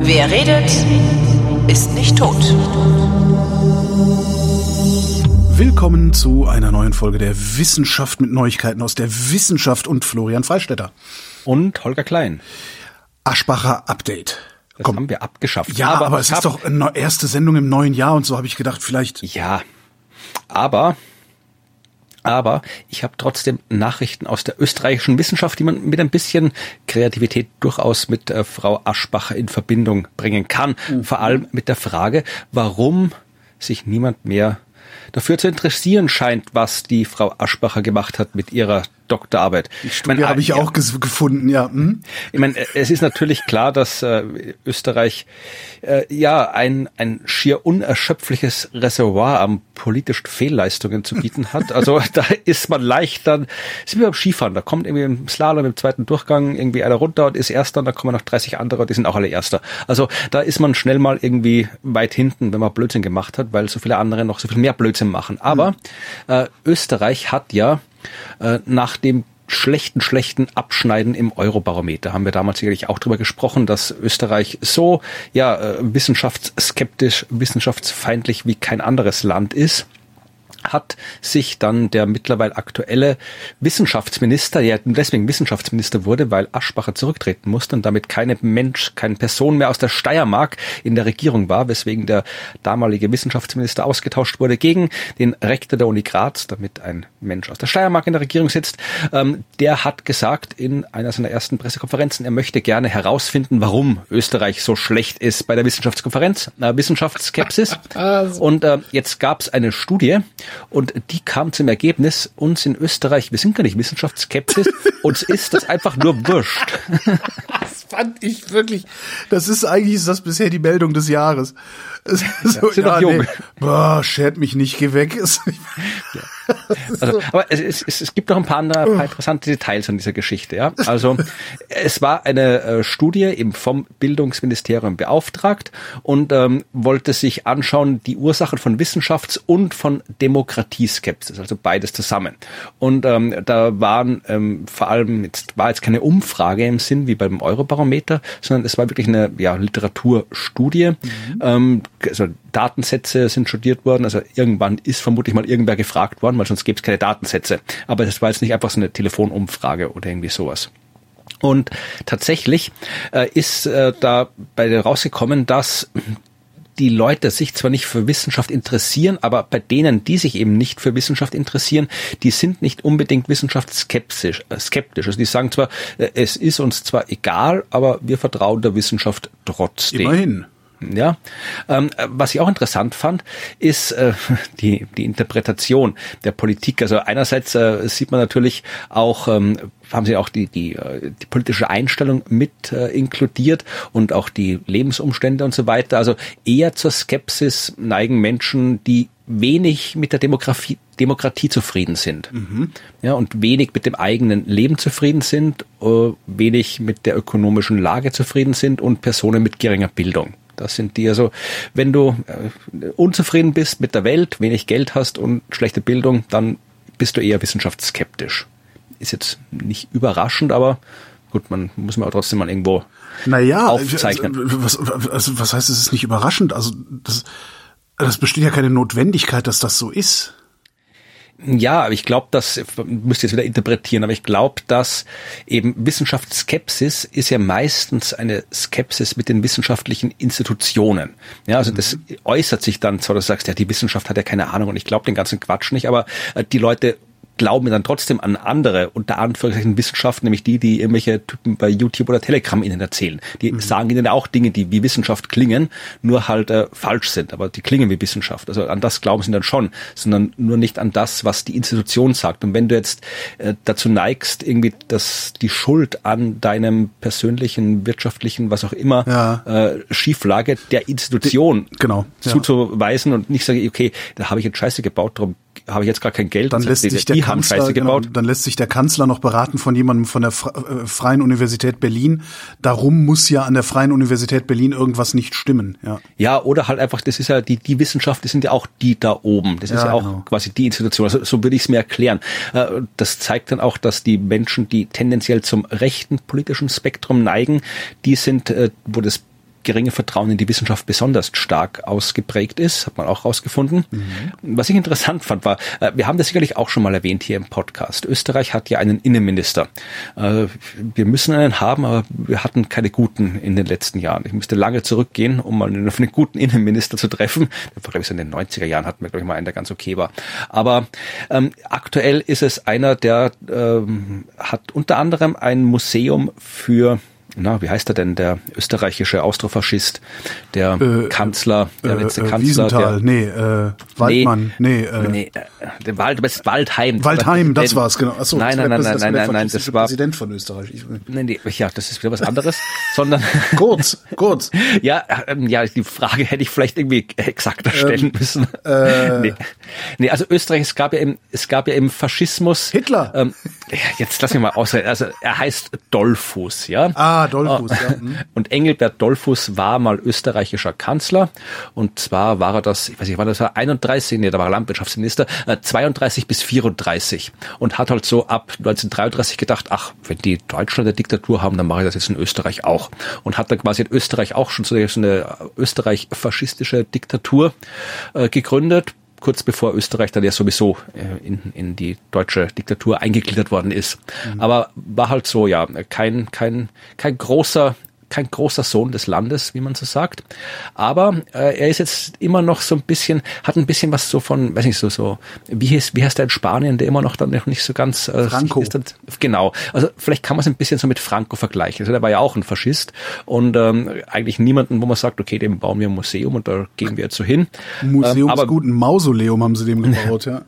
Wer redet, ist nicht tot. Willkommen zu einer neuen Folge der Wissenschaft mit Neuigkeiten aus der Wissenschaft und Florian Freistetter. Und Holger Klein. Aschbacher Update. Das Komm. haben wir abgeschafft. Ja, aber, aber es ist doch eine erste Sendung im neuen Jahr und so habe ich gedacht, vielleicht. Ja, aber aber ich habe trotzdem Nachrichten aus der österreichischen Wissenschaft, die man mit ein bisschen Kreativität durchaus mit äh, Frau Aschbacher in Verbindung bringen kann. Mhm. Vor allem mit der Frage, warum sich niemand mehr dafür zu interessieren scheint, was die Frau Aschbacher gemacht hat mit ihrer Doktorarbeit. Die Studie habe ich ja, auch gefunden, ja. Hm? Ich meine, es ist natürlich klar, dass äh, Österreich äh, ja ein, ein schier unerschöpfliches Reservoir an politischen Fehlleistungen zu bieten hat. Also da ist man leicht dann, ist wie beim Skifahren, da kommt irgendwie im Slalom im zweiten Durchgang irgendwie einer runter und ist Erster und da kommen noch 30 andere, die sind auch alle Erster. Also da ist man schnell mal irgendwie weit hinten, wenn man Blödsinn gemacht hat, weil so viele andere noch so viel mehr Blödsinn machen. Aber äh, Österreich hat ja äh, nach dem schlechten, schlechten Abschneiden im Eurobarometer haben wir damals sicherlich auch drüber gesprochen, dass Österreich so ja äh, wissenschaftsskeptisch, wissenschaftsfeindlich wie kein anderes Land ist hat sich dann der mittlerweile aktuelle Wissenschaftsminister, der deswegen Wissenschaftsminister wurde, weil Aschbacher zurücktreten musste und damit keine Mensch, keine Person mehr aus der Steiermark in der Regierung war, weswegen der damalige Wissenschaftsminister ausgetauscht wurde gegen den Rektor der Uni Graz, damit ein Mensch aus der Steiermark in der Regierung sitzt. Ähm, der hat gesagt in einer seiner ersten Pressekonferenzen, er möchte gerne herausfinden, warum Österreich so schlecht ist bei der Wissenschaftskonferenz, äh, Wissenschaftsskepsis. Also. Und äh, jetzt gab es eine Studie, und die kam zum Ergebnis, uns in Österreich, wir sind gar nicht wissenschaftsskeptisch, uns ist das einfach nur wurscht. Das fand ich wirklich, das ist eigentlich ist das bisher die Meldung des Jahres. So, ja, ja, jung. Nee. Boah, schert mich nicht, geh weg. ja. Also, aber es, es, es gibt noch ein paar andere paar interessante Details an dieser Geschichte. Ja? Also es war eine äh, Studie eben vom Bildungsministerium beauftragt und ähm, wollte sich anschauen die Ursachen von Wissenschafts- und von Demokratieskepsis, also beides zusammen. Und ähm, da waren ähm, vor allem jetzt war jetzt keine Umfrage im Sinn wie beim Eurobarometer, sondern es war wirklich eine ja, Literaturstudie. Mhm. Ähm, also Datensätze sind studiert worden, also irgendwann ist vermutlich mal irgendwer gefragt worden, weil sonst gäbe es keine Datensätze. Aber das war jetzt nicht einfach so eine Telefonumfrage oder irgendwie sowas. Und tatsächlich äh, ist äh, da bei der rausgekommen, dass die Leute sich zwar nicht für Wissenschaft interessieren, aber bei denen, die sich eben nicht für Wissenschaft interessieren, die sind nicht unbedingt wissenschaftsskeptisch. Äh, skeptisch. Also die sagen zwar, äh, es ist uns zwar egal, aber wir vertrauen der Wissenschaft trotzdem. Immerhin. Ja, ähm, was ich auch interessant fand, ist äh, die die Interpretation der Politik. Also einerseits äh, sieht man natürlich auch ähm, haben sie auch die die äh, die politische Einstellung mit äh, inkludiert und auch die Lebensumstände und so weiter. Also eher zur Skepsis neigen Menschen, die wenig mit der Demokratie, Demokratie zufrieden sind. Mhm. Ja, und wenig mit dem eigenen Leben zufrieden sind, äh, wenig mit der ökonomischen Lage zufrieden sind und Personen mit geringer Bildung. Das sind die also, wenn du äh, unzufrieden bist mit der Welt, wenig Geld hast und schlechte Bildung, dann bist du eher wissenschaftsskeptisch. Ist jetzt nicht überraschend, aber gut, man muss man auch trotzdem mal irgendwo naja, aufzeichnen. Was, also was heißt, es ist nicht überraschend? Also das, das besteht ja keine Notwendigkeit, dass das so ist. Ja, aber ich glaube, das müsst ihr jetzt wieder interpretieren, aber ich glaube, dass eben Wissenschaftsskepsis ist ja meistens eine Skepsis mit den wissenschaftlichen Institutionen. Ja, also das mhm. äußert sich dann zwar, du sagst, ja, die Wissenschaft hat ja keine Ahnung und ich glaube den ganzen Quatsch nicht, aber äh, die Leute glauben dann trotzdem an andere, unter Anführungszeichen Wissenschaft, nämlich die, die irgendwelche Typen bei YouTube oder Telegram ihnen erzählen. Die mhm. sagen ihnen auch Dinge, die wie Wissenschaft klingen, nur halt äh, falsch sind, aber die klingen wie Wissenschaft. Also an das glauben sie dann schon, sondern nur nicht an das, was die Institution sagt. Und wenn du jetzt äh, dazu neigst, irgendwie dass die Schuld an deinem persönlichen, wirtschaftlichen, was auch immer, ja. äh, Schieflage der Institution die, genau, ja. zuzuweisen und nicht sage, okay, da habe ich jetzt Scheiße gebaut, darum habe ich jetzt gar kein Geld. Dann lässt sich der die Kanzler, genau, gebaut. dann lässt sich der Kanzler noch beraten von jemandem von der äh, Freien Universität Berlin. Darum muss ja an der Freien Universität Berlin irgendwas nicht stimmen. Ja, ja oder halt einfach, das ist ja die, die Wissenschaft, das sind ja auch die da oben. Das ist ja, ja auch genau. quasi die Institution. Also, so würde ich es mir erklären. Äh, das zeigt dann auch, dass die Menschen, die tendenziell zum rechten politischen Spektrum neigen, die sind, äh, wo das geringe Vertrauen in die Wissenschaft besonders stark ausgeprägt ist, hat man auch rausgefunden. Mhm. Was ich interessant fand, war, äh, wir haben das sicherlich auch schon mal erwähnt hier im Podcast. Österreich hat ja einen Innenminister. Äh, wir müssen einen haben, aber wir hatten keine guten in den letzten Jahren. Ich musste lange zurückgehen, um mal einen, einen guten Innenminister zu treffen. Glaube ich, in den 90er Jahren hatten wir, glaube ich, mal einen, der ganz okay war. Aber ähm, aktuell ist es einer, der ähm, hat unter anderem ein Museum für na, wie heißt er denn, der österreichische Austrofaschist, der äh, Kanzler, der äh, letzte äh, Kanzler. Wiesenthal, der, nee, äh, Waldmann, nee, nee, äh, nee der Wald, das ist Waldheim. Waldheim, das war's, genau. Achso, nein, nein, nein, nein, nein, nein, nein, das war Präsident von Österreich. Ich, nee, nee, ja, das ist wieder was anderes, sondern kurz, kurz. ja, ähm, ja, die Frage hätte ich vielleicht irgendwie exakter stellen ähm, müssen. Äh, nee. nee, also Österreich, es gab ja im, es gab ja im Faschismus. Hitler. Ähm, jetzt lass mich mal ausreden. Also er heißt Dollfuß, ja. Ah, Dollfuß, ja. Mhm. Und Engelbert Dollfuß war mal österreichischer Kanzler. Und zwar war er das, ich weiß nicht, war das war 31, nee, da war er Landwirtschaftsminister, äh, 32 bis 34. Und hat halt so ab 1933 gedacht, ach, wenn die Deutschland eine Diktatur haben, dann mache ich das jetzt in Österreich auch. Und hat dann quasi in Österreich auch schon so eine österreich-faschistische Diktatur äh, gegründet kurz bevor Österreich dann ja sowieso äh, in, in die deutsche Diktatur eingegliedert worden ist. Mhm. Aber war halt so, ja, kein, kein, kein großer kein großer Sohn des Landes, wie man so sagt. Aber äh, er ist jetzt immer noch so ein bisschen, hat ein bisschen was so von, weiß nicht, so, so, wie heißt, wie heißt der in Spanien, der immer noch dann noch nicht so ganz äh, Franco. Ist dann, genau. Also vielleicht kann man es ein bisschen so mit Franco vergleichen. Also der war ja auch ein Faschist und ähm, eigentlich niemanden, wo man sagt, okay, dem bauen wir ein Museum und da gehen wir jetzt so hin. Museum ähm, aber, gut, ein Mausoleum haben sie dem gebaut, ja.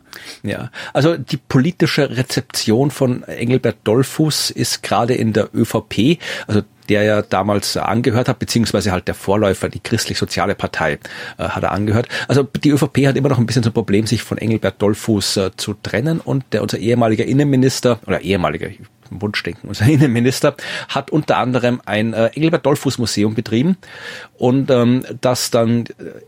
Ja, also die politische Rezeption von Engelbert Dollfuß ist gerade in der ÖVP, also der ja damals angehört hat, beziehungsweise halt der Vorläufer, die christlich-soziale Partei, äh, hat er angehört. Also die ÖVP hat immer noch ein bisschen so ein Problem, sich von Engelbert Dollfuß äh, zu trennen und der unser ehemaliger Innenminister oder ehemaliger Wunschdenken. Unser Innenminister hat unter anderem ein äh, Engelbert Dollfuß Museum betrieben und ähm, das dann äh,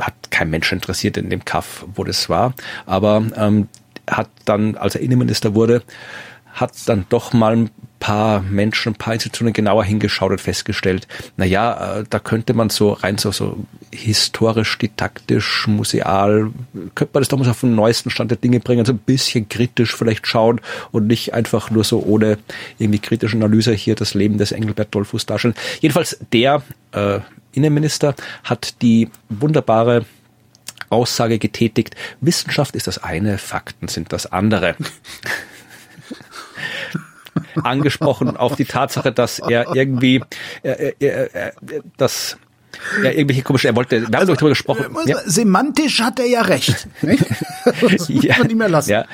hat kein Mensch interessiert in dem Kaff, wo das war, aber ähm, hat dann, als er Innenminister wurde, hat dann doch mal paar Menschen, ein paar Institutionen genauer hingeschaut und festgestellt, na ja, äh, da könnte man so rein so, so historisch, didaktisch, museal, könnte man das doch mal auf den neuesten Stand der Dinge bringen, so ein bisschen kritisch vielleicht schauen und nicht einfach nur so ohne irgendwie kritische Analyse hier das Leben des Engelbert Dollfuß darstellen. Jedenfalls der äh, Innenminister hat die wunderbare Aussage getätigt, Wissenschaft ist das eine, Fakten sind das andere. angesprochen auf die Tatsache, dass er irgendwie, äh, äh, äh, dass ja, irgendwelche komische, er wollte, wir haben also, darüber gesprochen. Äh, ja. Semantisch hat er ja recht. das muss ja, man nicht mehr lassen. Ja,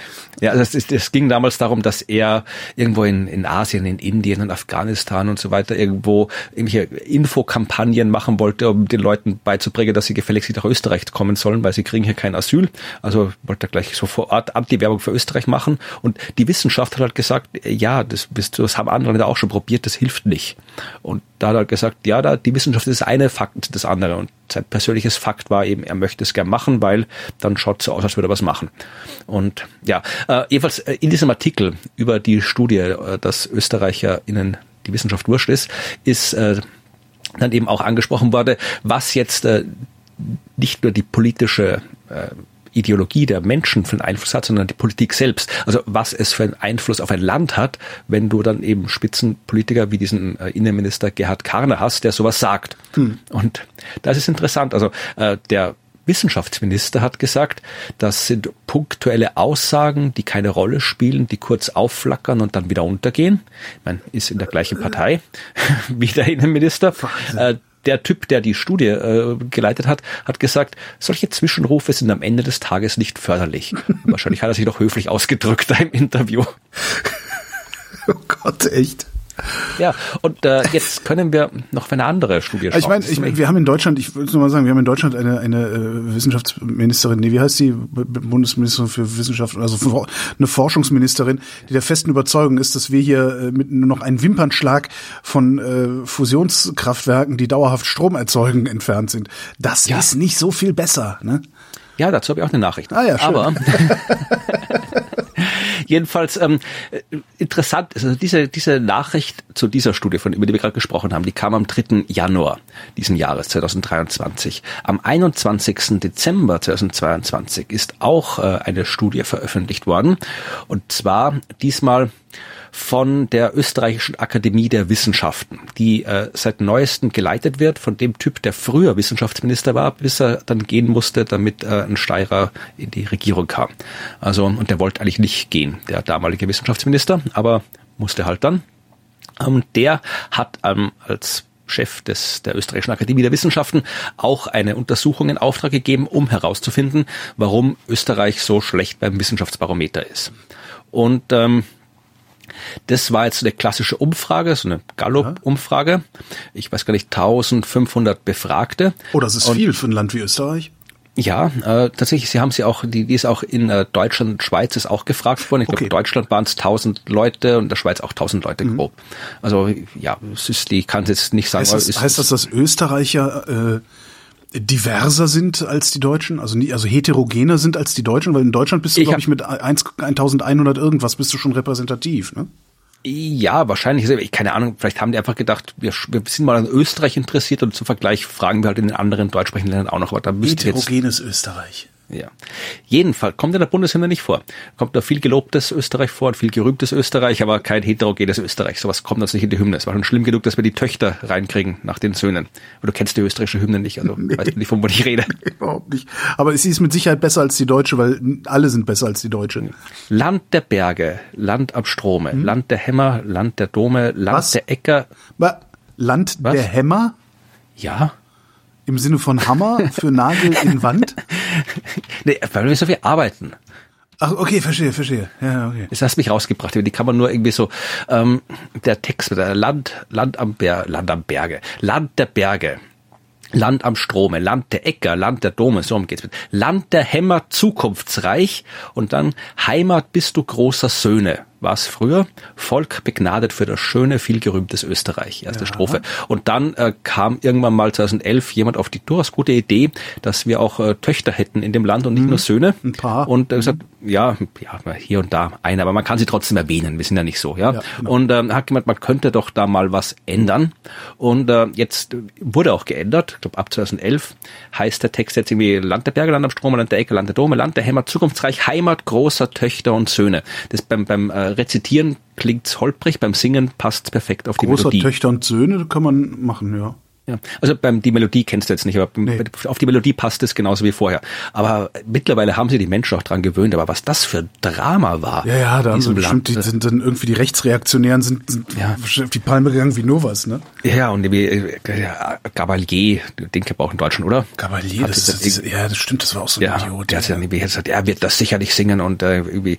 ja also es, es ging damals darum, dass er irgendwo in, in Asien, in Indien und Afghanistan und so weiter irgendwo irgendwelche Infokampagnen machen wollte, um den Leuten beizubringen, dass sie gefälligst nach Österreich kommen sollen, weil sie kriegen hier kein Asyl. Also wollte er gleich so vor Ort Anti-Werbung für Österreich machen. Und die Wissenschaft hat halt gesagt, ja, das, das haben andere da auch schon probiert, das hilft nicht. Und da hat er gesagt, ja, da, die Wissenschaft ist eine, Fakten sind das andere. Und sein persönliches Fakt war eben, er möchte es gern machen, weil dann schaut so aus, als würde er was machen. Und ja, äh, jedenfalls äh, in diesem Artikel über die Studie, äh, dass ÖsterreicherInnen die Wissenschaft wurscht ist, ist äh, dann eben auch angesprochen worden, was jetzt äh, nicht nur die politische äh, Ideologie der Menschen für einen Einfluss hat, sondern die Politik selbst. Also was es für einen Einfluss auf ein Land hat, wenn du dann eben Spitzenpolitiker wie diesen äh, Innenminister Gerhard Karner hast, der sowas sagt. Hm. Und das ist interessant. Also äh, der Wissenschaftsminister hat gesagt, das sind punktuelle Aussagen, die keine Rolle spielen, die kurz aufflackern und dann wieder untergehen. Man ist in der gleichen Partei wie der Innenminister. Äh, der Typ, der die Studie äh, geleitet hat, hat gesagt, solche Zwischenrufe sind am Ende des Tages nicht förderlich. Wahrscheinlich hat er sich doch höflich ausgedrückt im Interview. Oh Gott, echt. Ja, und äh, jetzt können wir noch für eine andere Studie schauen. Ich meine, ich, wir haben in Deutschland, ich würde nur mal sagen, wir haben in Deutschland eine, eine äh, Wissenschaftsministerin, nee, wie heißt die? Bundesministerin für Wissenschaft, also eine Forschungsministerin, die der festen Überzeugung ist, dass wir hier äh, mit nur noch einem Wimpernschlag von äh, Fusionskraftwerken, die dauerhaft Strom erzeugen, entfernt sind. Das ja. ist nicht so viel besser, ne? Ja, dazu habe ich auch eine Nachricht. Ah ja, schön. Aber jedenfalls ähm, interessant ist also diese diese Nachricht zu dieser Studie, von über die wir gerade gesprochen haben, die kam am 3. Januar diesen Jahres 2023. Am 21. Dezember 2022 ist auch äh, eine Studie veröffentlicht worden und zwar diesmal von der österreichischen Akademie der Wissenschaften, die äh, seit neuestem geleitet wird von dem Typ, der früher Wissenschaftsminister war, bis er dann gehen musste, damit äh, ein Steirer in die Regierung kam. Also und der wollte eigentlich nicht gehen, der damalige Wissenschaftsminister, aber musste halt dann. Ähm, der hat ähm, als Chef des, der Österreichischen Akademie der Wissenschaften auch eine Untersuchung in Auftrag gegeben, um herauszufinden, warum Österreich so schlecht beim Wissenschaftsbarometer ist. Und ähm, das war jetzt eine klassische Umfrage, so eine Gallup-Umfrage. Ich weiß gar nicht, 1500 Befragte. Oh, das ist und viel für ein Land wie Österreich. Ja, äh, tatsächlich, sie haben sie auch, die, die ist auch in äh, Deutschland und Schweiz ist auch gefragt worden. Ich glaube, okay. in Deutschland waren es 1000 Leute und in der Schweiz auch 1000 Leute mhm. grob. Also ja, es ist, die kann jetzt nicht sagen. Heißt das, ist, heißt das dass Österreicher äh, diverser sind als die Deutschen, also nie, also heterogener sind als die Deutschen, weil in Deutschland bist du, glaube ich, mit 1, 1100 irgendwas bist du schon repräsentativ, ne? Ja, wahrscheinlich. Ich keine Ahnung. Vielleicht haben die einfach gedacht, wir, wir sind mal an Österreich interessiert und zum Vergleich fragen wir halt in den anderen deutschsprachigen Ländern auch noch. Aber da Heterogenes Österreich. Ja. Jedenfalls kommt in der Bundeshymne nicht vor. Kommt da viel gelobtes Österreich vor und viel gerühmtes Österreich, aber kein heterogenes Österreich. Sowas kommt uns nicht in die Hymne. Es war schon schlimm genug, dass wir die Töchter reinkriegen nach den Söhnen. Aber du kennst die österreichische Hymne nicht, also nee. weißt du nicht, wovon ich rede. Überhaupt nicht. Aber sie ist mit Sicherheit besser als die deutsche, weil alle sind besser als die deutsche. Land der Berge, Land am Strome, hm? Land der Hämmer, Land der Dome, Land Was? der Äcker. Land Was? der Hämmer? Ja. Im Sinne von Hammer für Nagel in Wand? nee, weil wir so viel arbeiten. Ach, okay, verstehe, verstehe. Ja, okay. Das hast mich rausgebracht. Die kann man nur irgendwie so, ähm, der Text mit der Land, Land am Ber, Land am Berge, Land der Berge. Land am Strome, Land der Äcker, Land der Dome, so geht's mit. Land der Hämmer, zukunftsreich und dann Heimat bist du großer Söhne war es früher. Volk begnadet für das schöne, vielgerühmtes Österreich. Erste ja. Strophe. Und dann äh, kam irgendwann mal 2011 jemand auf die durchaus gute Idee, dass wir auch äh, Töchter hätten in dem Land und nicht mhm. nur Söhne. Ein paar. Und äh, gesagt, ja, ja, hier und da eine, aber man kann sie trotzdem erwähnen. Wir sind ja nicht so, ja. ja genau. Und ähm, hat gemeint, man könnte doch da mal was ändern. Und äh, jetzt wurde auch geändert. Ich glaube, ab 2011 heißt der Text jetzt irgendwie Land der Berge, Land am Strom, Land der Ecke, Land der Dome, Land der Hämmer, zukunftsreich, Heimat großer Töchter und Söhne. Das beim, beim äh, Rezitieren klingt's holprig, beim Singen passt's perfekt auf die Großer Melodie. Töchter und Söhne kann man machen, ja. Ja, also beim die Melodie kennst du jetzt nicht, aber nee. auf die Melodie passt es genauso wie vorher. Aber mittlerweile haben sie die Menschen auch dran gewöhnt. Aber was das für Drama war. Ja, ja, da haben sie bestimmt, die sind dann irgendwie die Rechtsreaktionären sind, sind ja. auf die Palme gegangen wie nur was, ne? Ja, und wie äh, Gabalier, den kennt man auch in Deutschland, oder? Gabalier, das, das, das, ja, das stimmt, das war auch so ein ja, Idiot. Der hat dann irgendwie gesagt, er wird das sicherlich singen und äh, irgendwie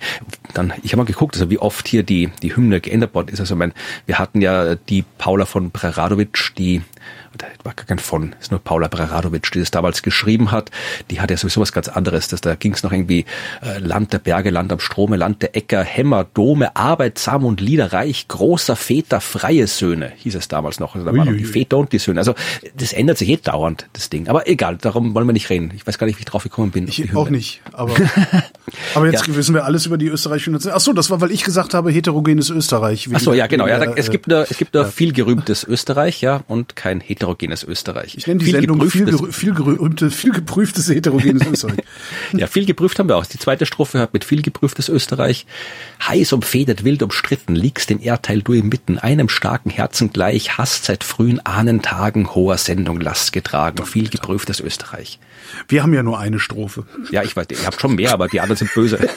dann, ich habe mal geguckt, also wie oft hier die die Hymne geändert worden ist. Also mein, wir hatten ja die Paula von Preradovic, die da war gar kein von, ist nur Paula Preradovic, die das damals geschrieben hat. Die hat ja sowieso was ganz anderes. Das, da ging es noch irgendwie äh, Land der Berge, Land am Strome, Land der Äcker, Hämmer, Dome, arbeitsam und liederreich, großer Väter, freie Söhne, hieß es damals noch. Also da waren noch die Väter und die Söhne. Also das ändert sich eh dauernd, das Ding. Aber egal, darum wollen wir nicht reden. Ich weiß gar nicht, wie ich drauf gekommen bin. Ich auch nicht, aber, aber jetzt ja. wissen wir alles über die österreichische Nation. Ach so, das war, weil ich gesagt habe, heterogenes Österreich. Ach so, ja, genau. Ja, da, es gibt nur, es gibt nur ja. viel gerühmtes Österreich, ja, und kein heterogenes Österreich. Ich nenne die viel Sendung viel, gerü viel, gerühmte, viel geprüftes heterogenes Österreich. ja, viel geprüft haben wir auch. Die zweite Strophe hört mit viel geprüftes Österreich. Heiß umfedert, wild umstritten, liegst im Erdteil du inmitten, einem starken Herzen gleich, hast seit frühen Ahnentagen hoher Sendung Last getragen, viel geprüftes Österreich. Wir haben ja nur eine Strophe. Ja, ich weiß, ihr habt schon mehr, aber die anderen sind böse.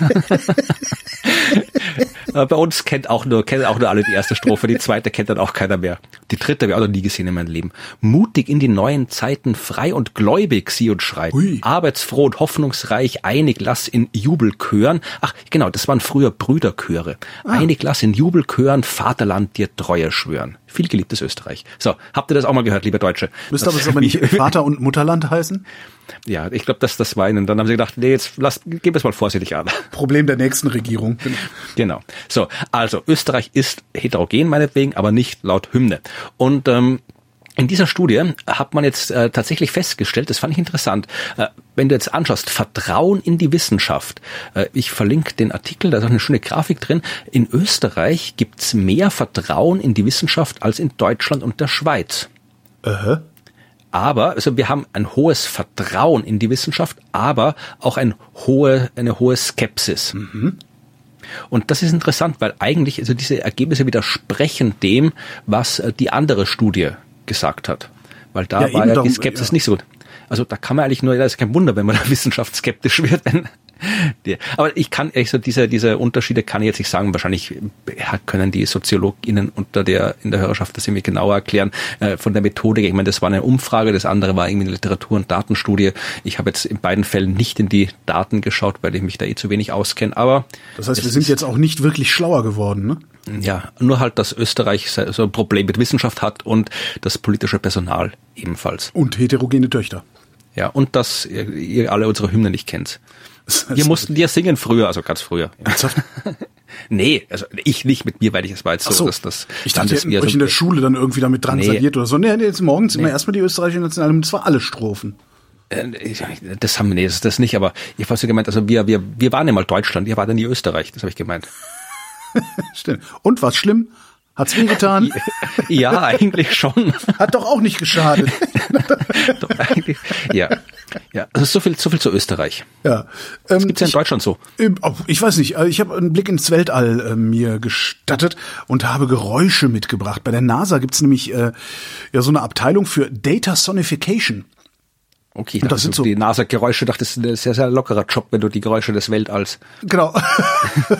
Äh, bei uns kennt auch nur, kennen auch nur alle die erste Strophe, die zweite kennt dann auch keiner mehr. Die dritte habe ich auch noch nie gesehen in meinem Leben. Mutig in die neuen Zeiten, frei und gläubig sie und schreit. Ui. Arbeitsfroh und hoffnungsreich, einig lass in Jubelchören. Ach, genau, das waren früher Brüderchöre. Ah. Einig lass in Jubelchören, Vaterland dir Treue schwören viel geliebtes Österreich. So, habt ihr das auch mal gehört, liebe Deutsche? Müsste aber, aber nicht Vater und Mutterland heißen? Ja, ich glaube, dass das war ihnen. Dann haben sie gedacht, nee, jetzt lass, gib es mal vorsichtig an. Problem der nächsten Regierung. Genau. So, also Österreich ist heterogen meinetwegen, aber nicht laut Hymne. Und ähm, in dieser Studie hat man jetzt äh, tatsächlich festgestellt, das fand ich interessant, äh, wenn du jetzt anschaust, Vertrauen in die Wissenschaft. Äh, ich verlinke den Artikel, da ist auch eine schöne Grafik drin. In Österreich gibt's mehr Vertrauen in die Wissenschaft als in Deutschland und der Schweiz. Äh. Aber, also wir haben ein hohes Vertrauen in die Wissenschaft, aber auch ein hohe, eine hohe Skepsis. Mhm. Und das ist interessant, weil eigentlich also diese Ergebnisse widersprechen dem, was äh, die andere Studie gesagt hat. Weil da Ja, war ja die darum, Skepsis ja. nicht so gut. Also da kann man eigentlich nur, das ist kein Wunder, wenn man da wissenschaftsskeptisch wird. Wenn, die, aber ich kann ehrlich so diese, diese Unterschiede kann ich jetzt nicht sagen. Wahrscheinlich ja, können die SoziologInnen unter der, in der Hörerschaft das irgendwie genauer erklären. Äh, von der Methodik, ich meine, das war eine Umfrage, das andere war irgendwie eine Literatur- und Datenstudie. Ich habe jetzt in beiden Fällen nicht in die Daten geschaut, weil ich mich da eh zu wenig auskenne. Aber Das heißt, wir sind jetzt auch nicht wirklich schlauer geworden, ne? ja, nur halt, dass Österreich so ein Problem mit Wissenschaft hat und das politische Personal ebenfalls. Und heterogene Töchter. Ja, und dass ihr, ihr alle unsere Hymne nicht kennt. Wir mussten ja singen früher, also ganz früher. Ernsthaft? Nee, also ich nicht mit mir, weil ich es war jetzt so, so. dass das ich dachte, Landeswehr euch in der Schule dann irgendwie damit dran Nee. oder so. Nee, nee, jetzt morgens immer Nee. erstmal die österreichische Nationalhymne, das war alle Strophen. Äh, Das haben wir, nee, das, das nicht, aber ich habe so gemeint, also wir, wir, wir waren ja mal Deutschland, ihr wart ja nie Österreich, das habe ich gemeint. Stimmt. Und was schlimm? Hat's wehgetan? Ja, eigentlich schon. Hat doch auch nicht geschadet. Doch, eigentlich, ja. Ja, also so viel, so viel zu Österreich. ja. Ähm, Gibt's ja in ich- Deutschland so. Ob- Ich weiß nicht, äh, ich habe einen Blick ins Weltall äh, mir gestattet und habe Geräusche mitgebracht. Bei der NASA gibt's nämlich äh, ja so eine Abteilung für Data Sonification. Okay, das das sind sind so- die NASA-Geräusche, dachte, das ist ein sehr, sehr lockerer Job, wenn du die Geräusche des Weltalls. Genau.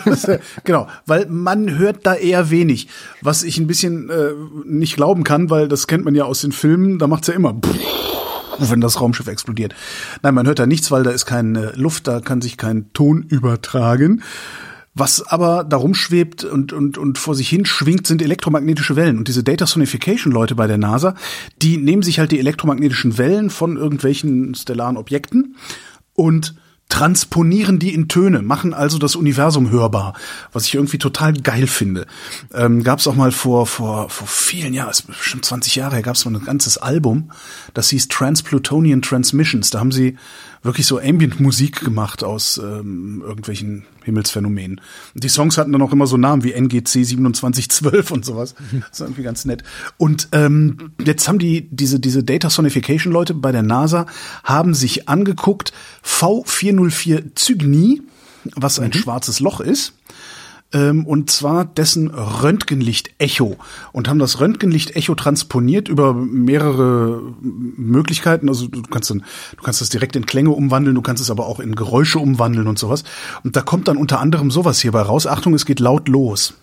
genau, weil man hört da eher wenig, was ich ein bisschen äh, nicht glauben kann, weil das kennt man ja aus den Filmen, da macht's ja immer wenn das Raumschiff explodiert. Nein, man hört da nichts, weil da ist keine Luft, da kann sich kein Ton übertragen. Was aber darum schwebt und, und, und vor sich hin schwingt, sind elektromagnetische Wellen. Und diese Data Sonification Leute bei der NASA, die nehmen sich halt die elektromagnetischen Wellen von irgendwelchen stellaren Objekten und transponieren die in Töne, machen also das Universum hörbar, was ich irgendwie total geil finde. Ähm, gab es auch mal vor vor vor vielen Jahren, bestimmt 20 Jahre her, gab es mal ein ganzes Album, das hieß Transplutonian Transmissions. Da haben sie wirklich so Ambient-Musik gemacht aus ähm, irgendwelchen Himmelsphänomenen. Und die Songs hatten dann auch immer so Namen wie NGC 2712 und sowas. Das ist irgendwie ganz nett. Und ähm, jetzt haben die diese diese Data Sonification Leute bei der NASA haben sich angeguckt V404 Cygni, was ein schwarzes Loch ist ähm, und zwar dessen Röntgenlicht-Echo und haben das Röntgenlicht-Echo transponiert über mehrere Möglichkeiten. Also du kannst dann, du kannst das direkt in Klänge umwandeln, du kannst es aber auch in Geräusche umwandeln und sowas. Und da kommt dann unter anderem sowas hierbei raus. Achtung, es geht laut los.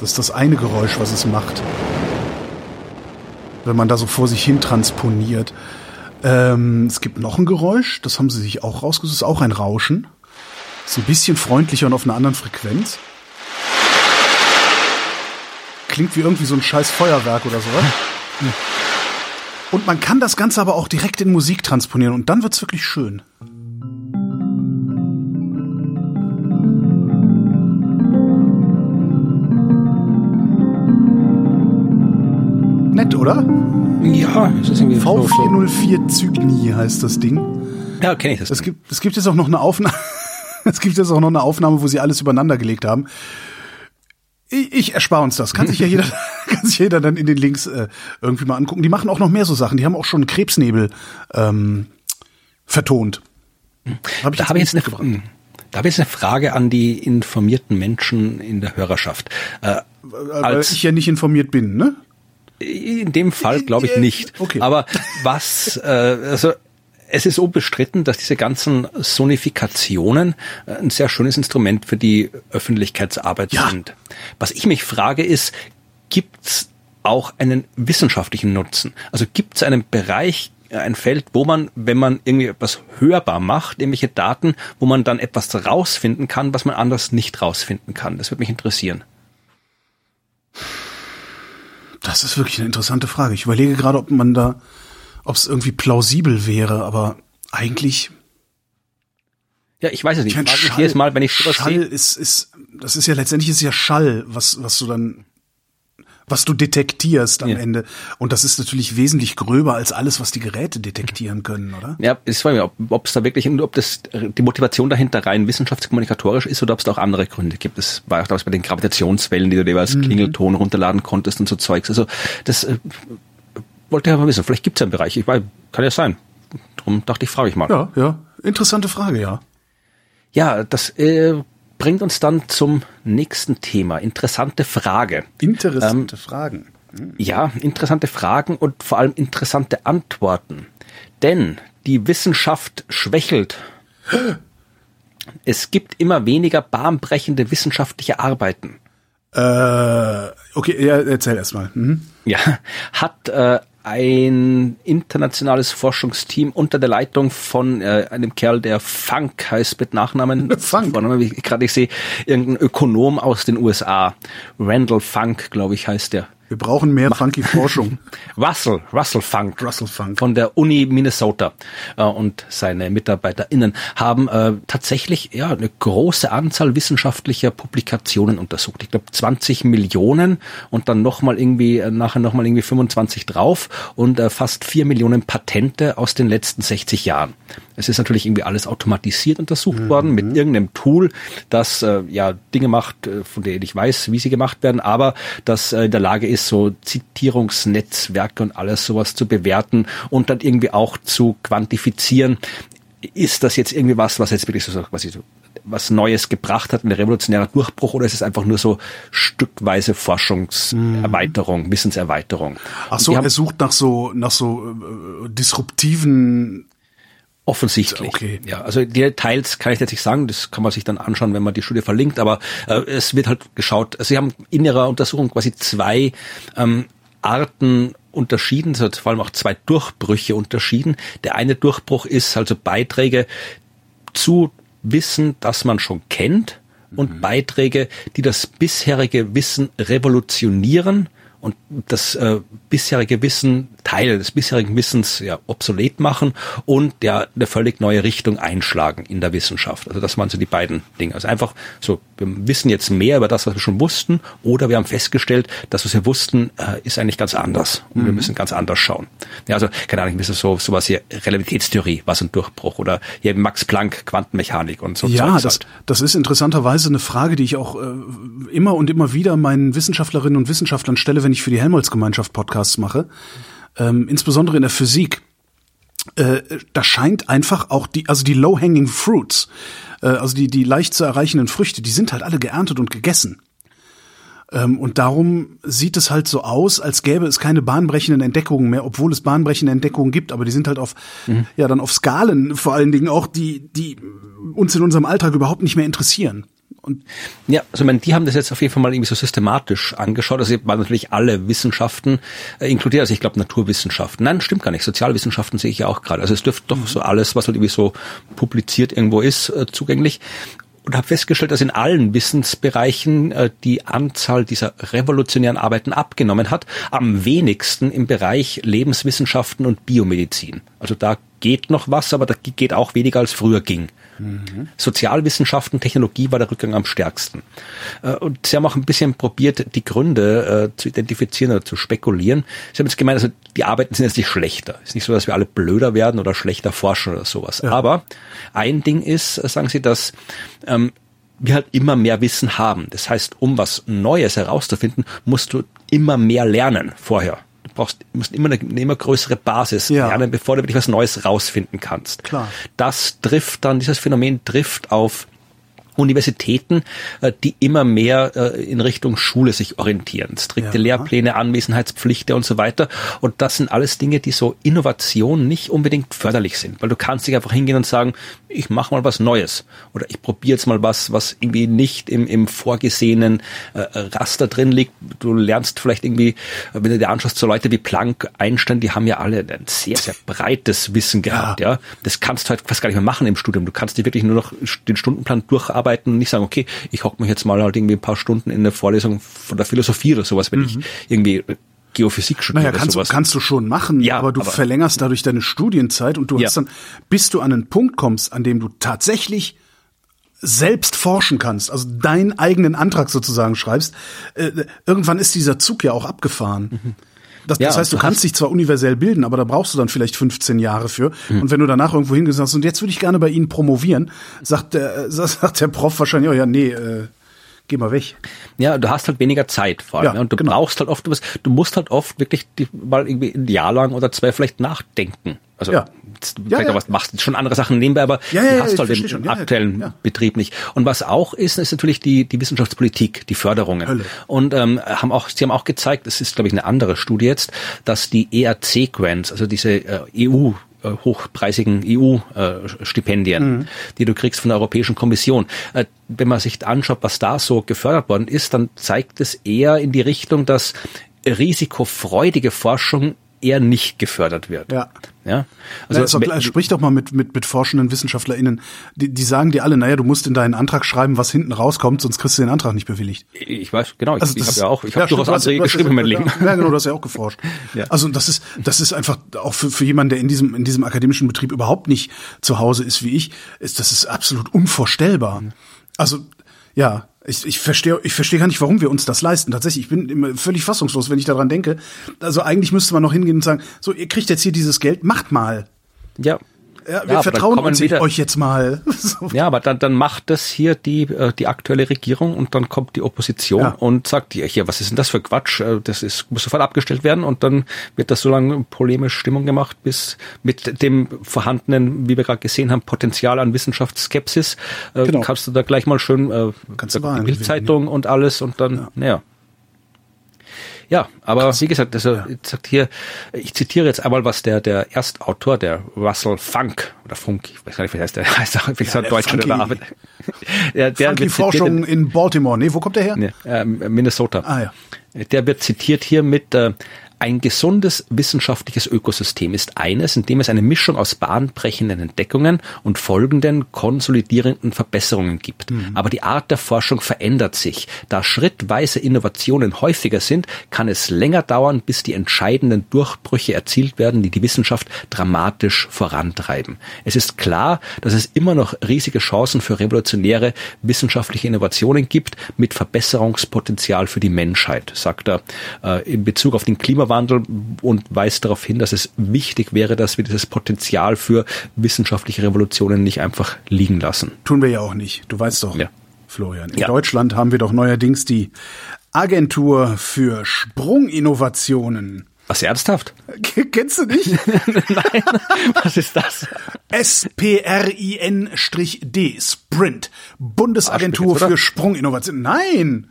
Das ist das eine Geräusch, was es macht. Wenn man da so vor sich hin transponiert. Ähm, es gibt noch ein Geräusch, das haben sie sich auch rausgesucht, ist auch ein Rauschen. Ist ein bisschen freundlicher und auf einer anderen Frequenz. Klingt wie irgendwie so ein scheiß Feuerwerk oder sowas. Und man kann das Ganze aber auch direkt in Musik transponieren und dann wird's wirklich schön. Nett, oder? Ja, es ist irgendwie so- so- V404 Cygni heißt das Ding. Ja, kenne ich das. Es gibt, es gibt jetzt auch noch eine Aufnahme. Es gibt jetzt auch noch eine Aufnahme, wo sie alles übereinander gelegt haben. Ich, ich erspare uns das. Kann sich ja jeder, kann sich jeder dann in den Links äh, irgendwie mal angucken. Die machen auch noch mehr so Sachen. Die haben auch schon Krebsnebel ähm, vertont. Hab da habe ich jetzt eine, mitgebracht. hm, da habe ich jetzt eine Frage an die informierten Menschen in der Hörerschaft. Äh, Weil als ich ja nicht informiert bin, ne? In dem Fall glaube ich nicht. Okay. Aber was, äh, also es ist unbestritten, dass diese ganzen Sonifikationen äh, ein sehr schönes Instrument für die Öffentlichkeitsarbeit Ja. sind. Was ich mich frage ist, gibt's auch einen wissenschaftlichen Nutzen? Also gibt's einen Bereich, ein Feld, wo man, wenn man irgendwie etwas hörbar macht, irgendwelche Daten, wo man dann etwas rausfinden kann, was man anders nicht rausfinden kann. Das würde mich interessieren. Das ist wirklich eine interessante Frage. Ich überlege gerade, ob man da, ob es irgendwie plausibel wäre, aber eigentlich. Ja, ich weiß es nicht. Ich meine, Schall, jedes Mal, wenn ich sowas Schall sehe. ist, ist, das ist ja letztendlich ist ja Schall, was, was du dann, was du detektierst am Ja. Ende. Und das ist natürlich wesentlich gröber als alles, was die Geräte detektieren können, oder? Ja, es war mir, ob es da wirklich, ob das die Motivation dahinter rein wissenschaftskommunikatorisch ist oder ob es da auch andere Gründe gibt. Das war auch damals bei den Gravitationswellen, die du dir als Klingelton runterladen konntest und so Zeugs. Also das äh, wollte ich aber wissen. Vielleicht gibt es ja einen Bereich. Ich weiß, kann ja sein. Darum dachte ich, frage ich mal. Ja, ja. Interessante Frage, ja. Ja, das äh, bringt uns dann zum nächsten Thema. Interessante Frage. Interessante Fragen. Ja, interessante Fragen und vor allem interessante Antworten. Denn die Wissenschaft schwächelt. Es gibt immer weniger bahnbrechende wissenschaftliche Arbeiten. Äh, okay, ja, erzähl erst mal. Mhm. Ja, hat äh, ein internationales Forschungsteam unter der Leitung von äh, einem Kerl, der Funk heißt mit Nachnamen. Funk? Vornamen, wie ich gerade ich sehe, irgendein Ökonom aus den USA. Randall Funk, glaube ich, heißt der. Wir brauchen mehr funky Forschung. Russell, Russell Funk. Russell Funk. Von der Uni Minnesota äh, und seine MitarbeiterInnen haben äh, tatsächlich ja eine große Anzahl wissenschaftlicher Publikationen untersucht. Ich glaube 20 Millionen und dann nochmal irgendwie, äh, nachher nochmal irgendwie 25 drauf und fast 4 Millionen Patente aus den letzten 60 Jahren. Es ist natürlich irgendwie alles automatisiert untersucht worden mit irgendeinem Tool, das ja Dinge macht, von denen ich weiß, wie sie gemacht werden, aber das in der Lage ist, so Zitierungsnetzwerke und alles sowas zu bewerten und dann irgendwie auch zu quantifizieren. Ist das jetzt irgendwie was, was jetzt wirklich so, quasi so was Neues gebracht hat, ein revolutionärer Durchbruch, oder ist es einfach nur so stückweise Forschungserweiterung, Wissenserweiterung? Ach so, er sucht nach so, nach so äh, disruptiven Offensichtlich. Okay. Ja, also die Details kann ich jetzt nicht sagen, das kann man sich dann anschauen, wenn man die Studie verlinkt, aber äh, es wird halt geschaut, also sie haben in ihrer Untersuchung quasi zwei ähm, Arten unterschieden, hat vor allem auch zwei Durchbrüche unterschieden. Der eine Durchbruch ist also Beiträge zu Wissen, das man schon kennt und Beiträge, die das bisherige Wissen revolutionieren und das äh, bisherige Wissen, Teile des bisherigen Wissens ja obsolet machen und ja eine völlig neue Richtung einschlagen in der Wissenschaft. Also das waren so die beiden Dinge. Also einfach so, wir wissen jetzt mehr über das, was wir schon wussten, oder wir haben festgestellt, dass was wir wussten, äh, ist eigentlich ganz anders und wir müssen ganz anders schauen. Ja, also keine Ahnung, ist so sowas hier Relativitätstheorie, was ein Durchbruch oder hier Max Planck Quantenmechanik und so. Ja, das, halt. das ist interessanterweise eine Frage, die ich auch äh, immer und immer wieder meinen Wissenschaftlerinnen und Wissenschaftlern stelle, wenn ich für die Helmholtz-Gemeinschaft Podcasts mache, ähm, insbesondere in der Physik. Äh, da scheint einfach auch die, also die low-hanging fruits, äh, also die, die leicht zu erreichenden Früchte, die sind halt alle geerntet und gegessen. Ähm, und darum sieht es halt so aus, als gäbe es keine bahnbrechenden Entdeckungen mehr, obwohl es bahnbrechende Entdeckungen gibt, aber die sind halt auf, ja, dann auf Skalen vor allen Dingen auch, die, die uns in unserem Alltag überhaupt nicht mehr interessieren. Und Ja, also ich meine, die haben das jetzt auf jeden Fall mal irgendwie so systematisch angeschaut. Also waren natürlich alle Wissenschaften äh, inkludiert. Also ich glaube Naturwissenschaften. Nein, stimmt gar nicht. Sozialwissenschaften sehe ich ja auch gerade. Also es dürfte doch so alles, was halt irgendwie so publiziert irgendwo ist, äh, zugänglich. Und habe festgestellt, dass in allen Wissensbereichen äh, die Anzahl dieser revolutionären Arbeiten abgenommen hat. Am wenigsten im Bereich Lebenswissenschaften und Biomedizin. Also da geht noch was, aber da geht auch weniger als früher ging. Sozialwissenschaften, Technologie war der Rückgang am stärksten. Äh, Und sie haben auch ein bisschen probiert, die Gründe äh, zu identifizieren oder zu spekulieren. Sie haben jetzt gemeint, also die Arbeiten sind jetzt nicht schlechter. Es ist nicht so, dass wir alle blöder werden oder schlechter forschen oder sowas. Aber ein Ding ist, äh, sagen sie, dass ähm, wir halt immer mehr Wissen haben. Das heißt, um was Neues herauszufinden, musst du immer mehr lernen vorher. Du brauchst, musst immer eine, eine immer größere Basis Ja. lernen, bevor du wirklich was Neues rausfinden kannst. Klar. Das trifft dann, dieses Phänomen trifft auf Universitäten, äh, die immer mehr äh, in Richtung Schule sich orientieren. Strikte ja. Lehrpläne, Anwesenheitspflichten und so weiter. Und das sind alles Dinge, die so Innovation nicht unbedingt förderlich sind, weil du kannst dich einfach hingehen und sagen, ich mache mal was Neues oder ich probiere jetzt mal was, was irgendwie nicht im, im vorgesehenen äh, Raster drin liegt. Du lernst vielleicht irgendwie, wenn du dir anschaust, so Leute wie Planck, Einstein, die haben ja alle ein sehr, sehr breites Wissen gehabt. Ja. ja. Das kannst du halt fast gar nicht mehr machen im Studium. Du kannst dir wirklich nur noch den Stundenplan durcharbeiten und nicht sagen, okay, ich hocke mich jetzt mal halt irgendwie ein paar Stunden in der Vorlesung von der Philosophie oder sowas, wenn mhm. ich irgendwie Geophysik studiere. Naja, kannst, sowas. kannst du schon machen, ja, aber du aber verlängerst dadurch deine Studienzeit und du ja. hast dann, bis du an einen Punkt kommst, an dem du tatsächlich selbst forschen kannst, also deinen eigenen Antrag sozusagen schreibst, äh, irgendwann ist dieser Zug ja auch abgefahren. Mhm. Das, ja, das heißt, du kannst dich zwar universell bilden, aber da brauchst du dann vielleicht 15 Jahre für. Mhm. Und wenn du danach irgendwo hingesagt hast, und jetzt würde ich gerne bei Ihnen promovieren, sagt der, sagt der Prof wahrscheinlich, oh ja, nee, äh, geh mal weg. Ja, du hast halt weniger Zeit vor allem. Ja, und du genau. brauchst halt oft du musst halt oft wirklich die, mal irgendwie ein Jahr lang oder zwei vielleicht nachdenken. Also ja. Vielleicht ja, ja. was machst schon andere Sachen nebenbei, aber ja, ja, du hast halt den schon. aktuellen Betrieb nicht. Und was auch ist, ist natürlich die, die Wissenschaftspolitik, die Förderungen. Hölle. Und ähm, haben auch, sie haben auch gezeigt, das ist, glaube ich, eine andere Studie jetzt, dass die ERC-Grants, also diese äh, EU äh, hochpreisigen EU-Stipendien, mhm. die du kriegst von der Europäischen Kommission. Äh, wenn man sich anschaut, was da so gefördert worden ist, dann zeigt es eher in die Richtung, dass risikofreudige Forschung eher nicht gefördert wird. Ja. Ja. Also ja, klar, sprich doch mal mit, mit, mit forschenden WissenschaftlerInnen. Die, die sagen dir alle, naja, du musst in deinen Antrag schreiben, was hinten rauskommt, sonst kriegst du den Antrag nicht bewilligt. Ich weiß, genau. Ich, also ich habe ja auch, ich habe ja, durchaus Anträge geschrieben in meinem Leben. Ja, genau, du hast ja auch geforscht. ja. Also das ist, das ist einfach auch für, für jemanden, der in diesem, in diesem akademischen Betrieb überhaupt nicht zu Hause ist wie ich, ist, das ist absolut unvorstellbar. Also, ja, ich, ich verstehe ich verstehe gar nicht, warum wir uns das leisten. Tatsächlich, ich bin immer völlig fassungslos, wenn ich daran denke. Also eigentlich müsste man noch hingehen und sagen, so, ihr kriegt jetzt hier dieses Geld, macht mal. Ja, ja, wir ja, vertrauen uns wieder, euch jetzt mal. ja, aber dann, dann macht das hier die, äh, die aktuelle Regierung und dann kommt die Opposition ja. und sagt, ja, hier, was ist denn das für Quatsch? Äh, das ist, muss sofort abgestellt werden und dann wird das so lange polemisch Stimmung gemacht, bis mit dem vorhandenen, wie wir gerade gesehen haben, Potenzial an Wissenschaftsskepsis, äh, genau. kannst du da gleich mal schön äh, Bildzeitung und alles und dann, ja. naja. Ja, aber wie gesagt, also ja. sagt hier, ich zitiere jetzt einmal, was der der Erstautor, der Russell Funk oder Funk, ich weiß gar nicht, wie heißt der, heißt er, wie ja, Deutsch oder Arbeit. Der, der Funky Forschung in Baltimore. Nee, wo kommt der her? Nee, äh, Minnesota. Ah ja. Der wird zitiert hier mit äh, ein gesundes wissenschaftliches Ökosystem ist eines, in dem es eine Mischung aus bahnbrechenden Entdeckungen und folgenden konsolidierenden Verbesserungen gibt. Mhm. Aber die Art der Forschung verändert sich. Da schrittweise Innovationen häufiger sind, kann es länger dauern, bis die entscheidenden Durchbrüche erzielt werden, die die Wissenschaft dramatisch vorantreiben. Es ist klar, dass es immer noch riesige Chancen für revolutionäre wissenschaftliche Innovationen gibt, mit Verbesserungspotenzial für die Menschheit, sagt er äh, in Bezug auf den Klimawandel Klimawandel und weist darauf hin, dass es wichtig wäre, dass wir dieses Potenzial für wissenschaftliche Revolutionen nicht einfach liegen lassen. Tun wir ja auch nicht. Du weißt doch, ja. Florian. In ja. Deutschland haben wir doch neuerdings die Agentur für Sprunginnovationen. Was ernsthaft? Kennst du nicht? Nein. Was ist das? S-P-R-I-N-D. Sprint. Bundesagentur für Sprunginnovationen. Nein.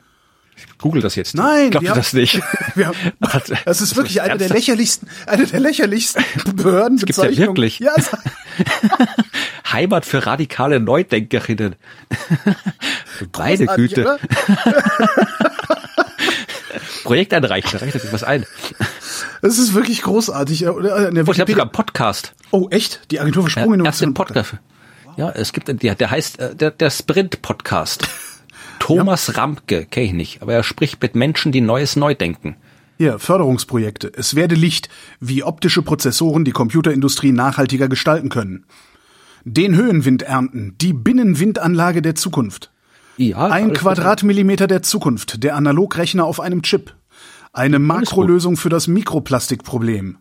Google das jetzt. Nein, ich glaube das nicht. Haben, das ist wirklich eine der lächerlichsten, eine der lächerlichsten Behördenbezeichnungen. ja wirklich. Ja, Heimat für radikale Neudenkerinnen. Beide Güte. Projekt einreichen, da reicht sich was ein. Das ist wirklich großartig. Oh, ich habe sogar einen Podcast. Oh, echt? Die Agentur für Sprunginnovation. Ja, Podcast. Ja, es gibt, der, der heißt äh, der, der Sprint Podcast. Thomas ja. Ramke, kenne ich nicht, aber er spricht mit Menschen, die Neues neu denken. Ja, Förderungsprojekte. Es werde Licht, wie optische Prozessoren die Computerindustrie nachhaltiger gestalten können. Den Höhenwind ernten, die Binnenwindanlage der Zukunft. Ja, Ein Quadratmillimeter der Zukunft, der Analogrechner auf einem Chip. Eine Makrolösung für das Mikroplastikproblem.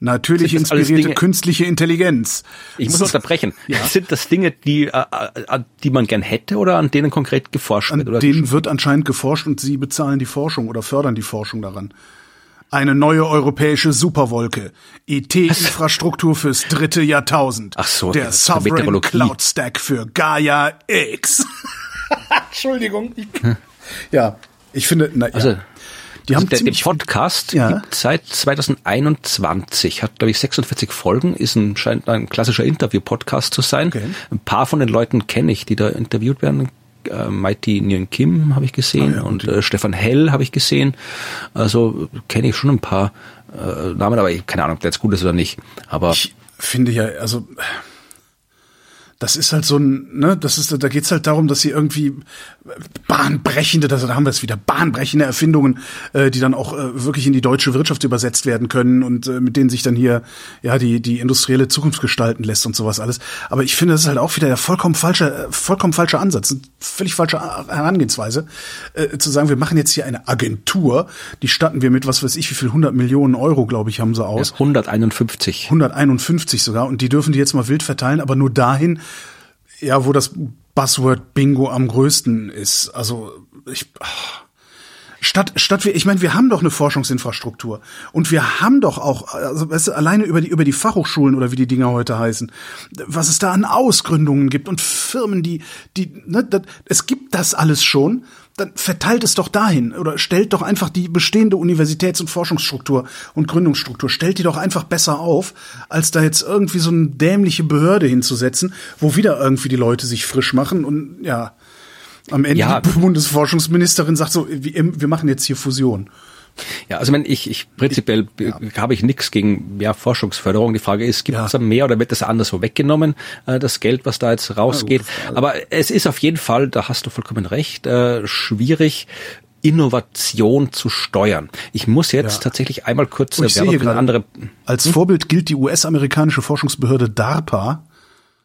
Natürlich inspirierte Dinge, künstliche Intelligenz. Ich muss unterbrechen. Ja. Sind das Dinge, die, äh, äh, die man gern hätte oder an denen konkret geforscht wird? An denen wird anscheinend geforscht und sie bezahlen die Forschung oder fördern die Forschung daran. Eine neue europäische Superwolke. IT-Infrastruktur fürs dritte Jahrtausend. Ach so, der das ist der Sovereign. Cloud Stack für Gaia X. Entschuldigung. Ich, ja, ich finde, na, Also, die also haben der, der ziemlich Podcast Ja. gibt seit 2021, hat glaube ich 46 Folgen, ist ein, scheint ein klassischer Interview-Podcast zu sein. Okay. Ein paar von den Leuten kenne ich, die da interviewt werden. Äh, Mighty Nguyen Kim habe ich gesehen Ah ja, und äh, Stefan Hell habe ich gesehen. Also kenne ich schon ein paar äh, Namen, aber ich keine Ahnung, ob der jetzt gut ist oder nicht. Aber Ich finde ja, also das ist halt so ein, ne, das ist, da geht's halt darum, dass sie irgendwie bahnbrechende, das, da haben wir es wieder, bahnbrechende Erfindungen, äh, die dann auch äh, wirklich in die deutsche Wirtschaft übersetzt werden können und äh, mit denen sich dann hier ja die die industrielle Zukunft gestalten lässt und sowas alles. Aber ich finde, das ist halt auch wieder der vollkommen falsche, äh, vollkommen falsche Ansatz, eine völlig falsche Herangehensweise, äh, zu sagen, wir machen jetzt hier eine Agentur, die statten wir mit, was weiß ich, wie viel 100 Millionen Euro, glaube ich, haben sie aus. 151. 151 sogar und die dürfen die jetzt mal wild verteilen, aber nur dahin, ja, wo das Buzzword Bingo am größten ist. Also ich ach. statt statt wir, ich meine, wir haben doch eine Forschungsinfrastruktur und wir haben doch auch also weißt du, alleine über die über die Fachhochschulen oder wie die Dinger heute heißen, was es da an Ausgründungen gibt und Firmen, die die ne, das, es gibt das alles schon dann verteilt es doch dahin oder stellt doch einfach die bestehende Universitäts- und Forschungsstruktur und Gründungsstruktur, stellt die doch einfach besser auf, als da jetzt irgendwie so eine dämliche Behörde hinzusetzen, wo wieder irgendwie die Leute sich frisch machen und ja, am Ende Ja. die Bundesforschungsministerin sagt so, wir wir machen jetzt hier Fusion. Ja, also ich, meine, ich, ich prinzipiell b- habe ich nichts gegen mehr Forschungsförderung. Die Frage ist, gibt Ja. es da mehr oder wird das anderswo weggenommen, äh, das Geld, was da jetzt rausgeht? Aber es ist auf jeden Fall, da hast du vollkommen recht, äh, schwierig, Innovation zu steuern. Ich muss jetzt Ja. tatsächlich einmal kurz Und ich sehe gerade, andere. als Vorbild gilt die US-amerikanische Forschungsbehörde DARPA.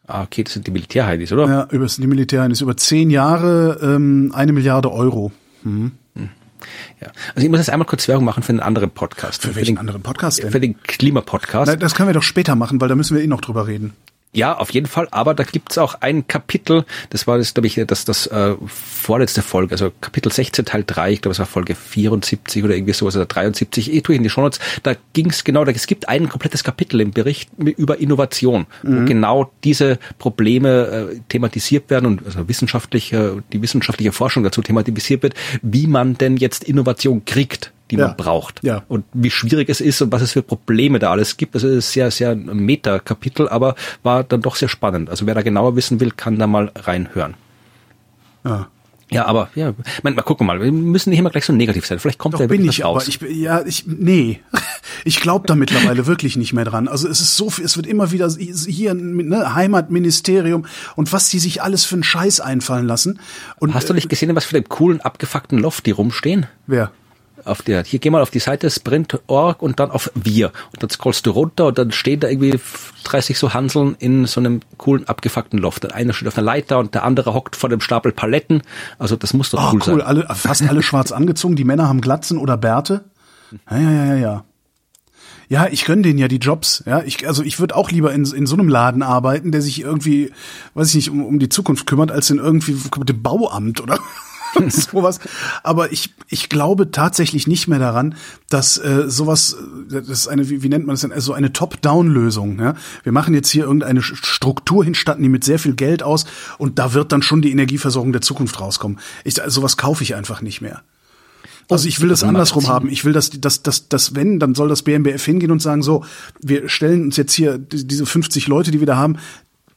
Ah, okay, das sind die Militärheidis, oder? Ja, über die Militär ist über zehn Jahre ähm, eine Milliarde Euro. Ja. Also ich muss jetzt einmal kurz Werbung machen für einen anderen Podcast. Für welchen den, anderen Podcast denn? Für den Klimapodcast. Das können wir doch später machen, weil da müssen wir eh noch drüber reden. Ja, auf jeden Fall. Aber da gibt's auch ein Kapitel, das war das, glaube ich, das, das äh, vorletzte Folge, also Kapitel 16, Teil 3, ich glaube, es war Folge 74 oder irgendwie sowas, oder 73, eh tue ich in die Shownotes, da ging's genau, da, es gibt ein komplettes Kapitel im Bericht über Innovation, wo genau diese Probleme äh, thematisiert werden und also wissenschaftlich, äh, die wissenschaftliche Forschung dazu thematisiert wird, wie man denn jetzt Innovation kriegt die Ja. man braucht. Ja. Und wie schwierig es ist und was es für Probleme da alles gibt. Also es ist sehr, sehr ein Meta-Kapitel, aber war dann doch sehr spannend. Also wer da genauer wissen will, kann da mal reinhören. Ja. Ja, aber ja, man, mal gucken mal. Wir müssen nicht immer gleich so negativ sein. Vielleicht kommt Doch da bin ich, aber raus. ich ja, ich nee, ich glaube da mittlerweile wirklich nicht mehr dran. Also es ist so viel, es wird immer wieder hier ne, Heimatministerium und was die sich alles für einen Scheiß einfallen lassen. Und Hast du nicht gesehen, was für den coolen abgefuckten Loft die rumstehen? wer? Auf der, hier geh mal auf die Seite sprint.org und dann auf wir. Und dann scrollst du runter und dann stehen da irgendwie 30 so Hanseln in so einem coolen abgefuckten Loft. Der eine steht auf einer Leiter und der andere hockt vor dem Stapel Paletten. Also das muss doch Oh, cool, cool, sein. alle fast alle schwarz angezogen. Die Männer haben Glatzen oder Bärte. Ja, ja, ja, ja, ja. Ja, ich gönn denen ja die Jobs. Ja, ich, also ich würde auch lieber in, in so einem Laden arbeiten, der sich irgendwie, weiß ich nicht, um, um die Zukunft kümmert, als in irgendwie dem Bauamt oder sowas. Aber ich, ich glaube tatsächlich nicht mehr daran, dass äh, sowas, äh, das ist eine, wie, wie nennt man das denn, also eine Top-Down-Lösung. Ja? Wir machen jetzt hier irgendeine Struktur hinstatten, die mit sehr viel Geld aus und da wird dann schon die Energieversorgung der Zukunft rauskommen. Ich, also sowas kaufe ich einfach nicht mehr. Also ich will das andersrum haben. Ich will, dass, dass, dass, dass wenn, dann soll das BMBF hingehen und sagen, so, wir stellen uns jetzt hier die- diese 50 Leute, die wir da haben,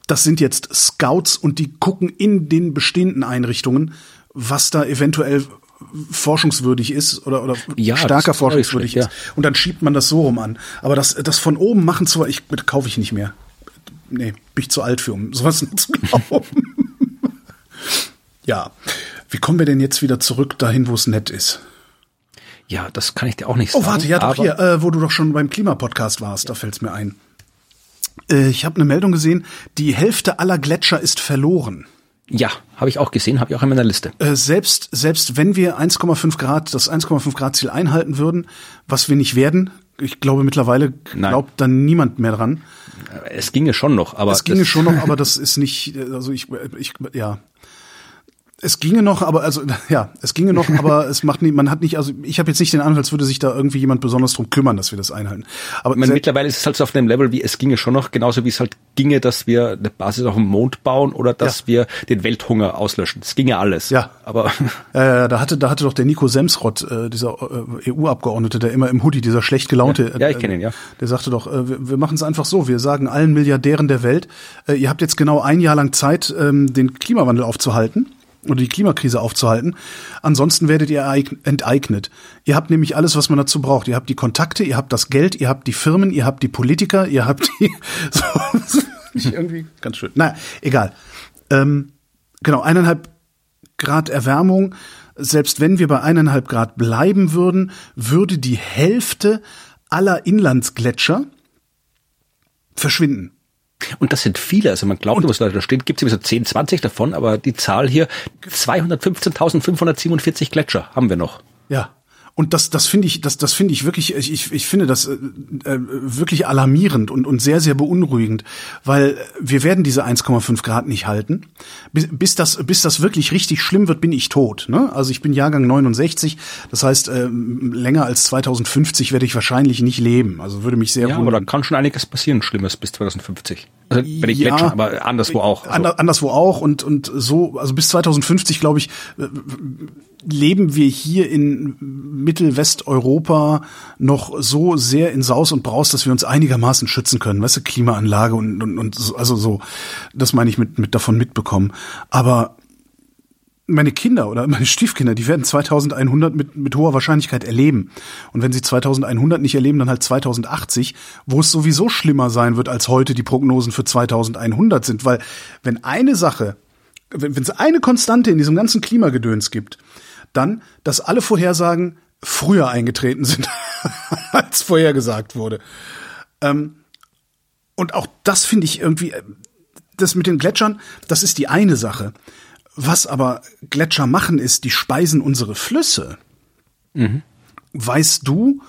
das sind jetzt Scouts und die gucken in den bestehenden Einrichtungen, was da eventuell forschungswürdig ist oder, oder Ja, ist nicht forschungswürdig ist. Und dann schiebt man das so rum an. Aber das, das von oben machen zu, ich kaufe ich nicht mehr. Nee, bin ich zu alt für, um sowas zu glauben. ja. Wie kommen wir denn jetzt wieder zurück dahin, wo es nett ist? Ja, das kann ich dir auch nicht Oh, sagen. warte, ja doch hier, äh, wo du doch schon beim Klimapodcast warst, da fällt's mir ein. Äh, ich habe eine Meldung gesehen, die Hälfte aller Gletscher ist verloren. Ja, habe ich auch gesehen, habe ich auch in meiner Liste. Äh, selbst, selbst wenn wir 1,5 Grad, das 1,5 Grad Ziel einhalten würden, was wir nicht werden, ich glaube mittlerweile Nein. glaubt dann niemand mehr dran. Es ginge schon noch, aber Es ginge schon noch, aber das ist nicht, also ich, ich, ja. Es ginge noch, aber also ja, es ginge noch, aber es macht nie, man hat nicht, also ich habe jetzt nicht den Eindruck, als würde sich da irgendwie jemand besonders drum kümmern, dass wir das einhalten. Aber meine, mittlerweile ist es halt so auf einem Level, wie es ginge schon noch, genauso wie es halt ginge, dass wir eine Basis auf dem Mond bauen oder dass ja. wir den Welthunger auslöschen. Es ginge alles. Ja, aber äh, da hatte da hatte doch der Nico Semsrott, äh, dieser äh, EU-Abgeordnete, der immer im Hoodie, dieser schlecht gelaunte, ja, ja ich kenne ihn ja, der sagte doch, äh, wir, wir machen es einfach so, wir sagen allen Milliardären der Welt, äh, ihr habt jetzt genau ein Jahr lang Zeit, ähm, den Klimawandel aufzuhalten oder die Klimakrise aufzuhalten. Ansonsten werdet ihr enteignet. Ihr habt nämlich alles, was man dazu braucht. Ihr habt die Kontakte, ihr habt das Geld, ihr habt die Firmen, ihr habt die Politiker, ihr habt die. So, irgendwie ganz schön. Naja, egal. Ähm, genau, eineinhalb Grad Erwärmung. Selbst wenn wir bei eineinhalb Grad bleiben würden, würde die Hälfte aller Inlandsgletscher verschwinden. Und das sind viele. Also man glaubt, was da steht, gibt es so 10, 20 davon, aber die Zahl hier 215.547 Gletscher haben wir noch. Ja. Und das, das finde ich, das, das finde ich wirklich, ich, ich finde das äh, äh, wirklich alarmierend und, und sehr, sehr beunruhigend, weil wir werden diese 1,5 Grad nicht halten. Bis, bis das, bis das wirklich richtig schlimm wird, bin ich tot. Ne? Also ich bin Jahrgang 69, das heißt, äh, länger als 2050 werde ich wahrscheinlich nicht leben. Also würde mich sehr Ja, aber da kann schon einiges passieren, Schlimmes bis 2050. Also bei den Gletschern, aber anderswo auch. Also. Anderswo auch und, und so, also bis 2050, glaube ich, leben wir hier in Mittelwesteuropa noch so sehr in Saus und Braus, dass wir uns einigermaßen schützen können. Weißt du, Klimaanlage und, und, und so, also so, das meine ich mit, mit davon mitbekommen. Aber meine Kinder oder meine Stiefkinder, die werden 2100 mit, mit hoher Wahrscheinlichkeit erleben. Und wenn sie 2100 nicht erleben, dann halt 2080, wo es sowieso schlimmer sein wird, als heute die Prognosen für 2100 sind. Weil wenn eine Sache, wenn es eine Konstante in diesem ganzen Klimagedöns gibt, dann, dass alle Vorhersagen früher eingetreten sind, als vorhergesagt wurde. Ähm, und auch das finde ich irgendwie, äh, das mit den Gletschern, das ist die eine Sache. Was aber Gletscher machen, ist, die speisen unsere Flüsse. Mhm. Weißt du,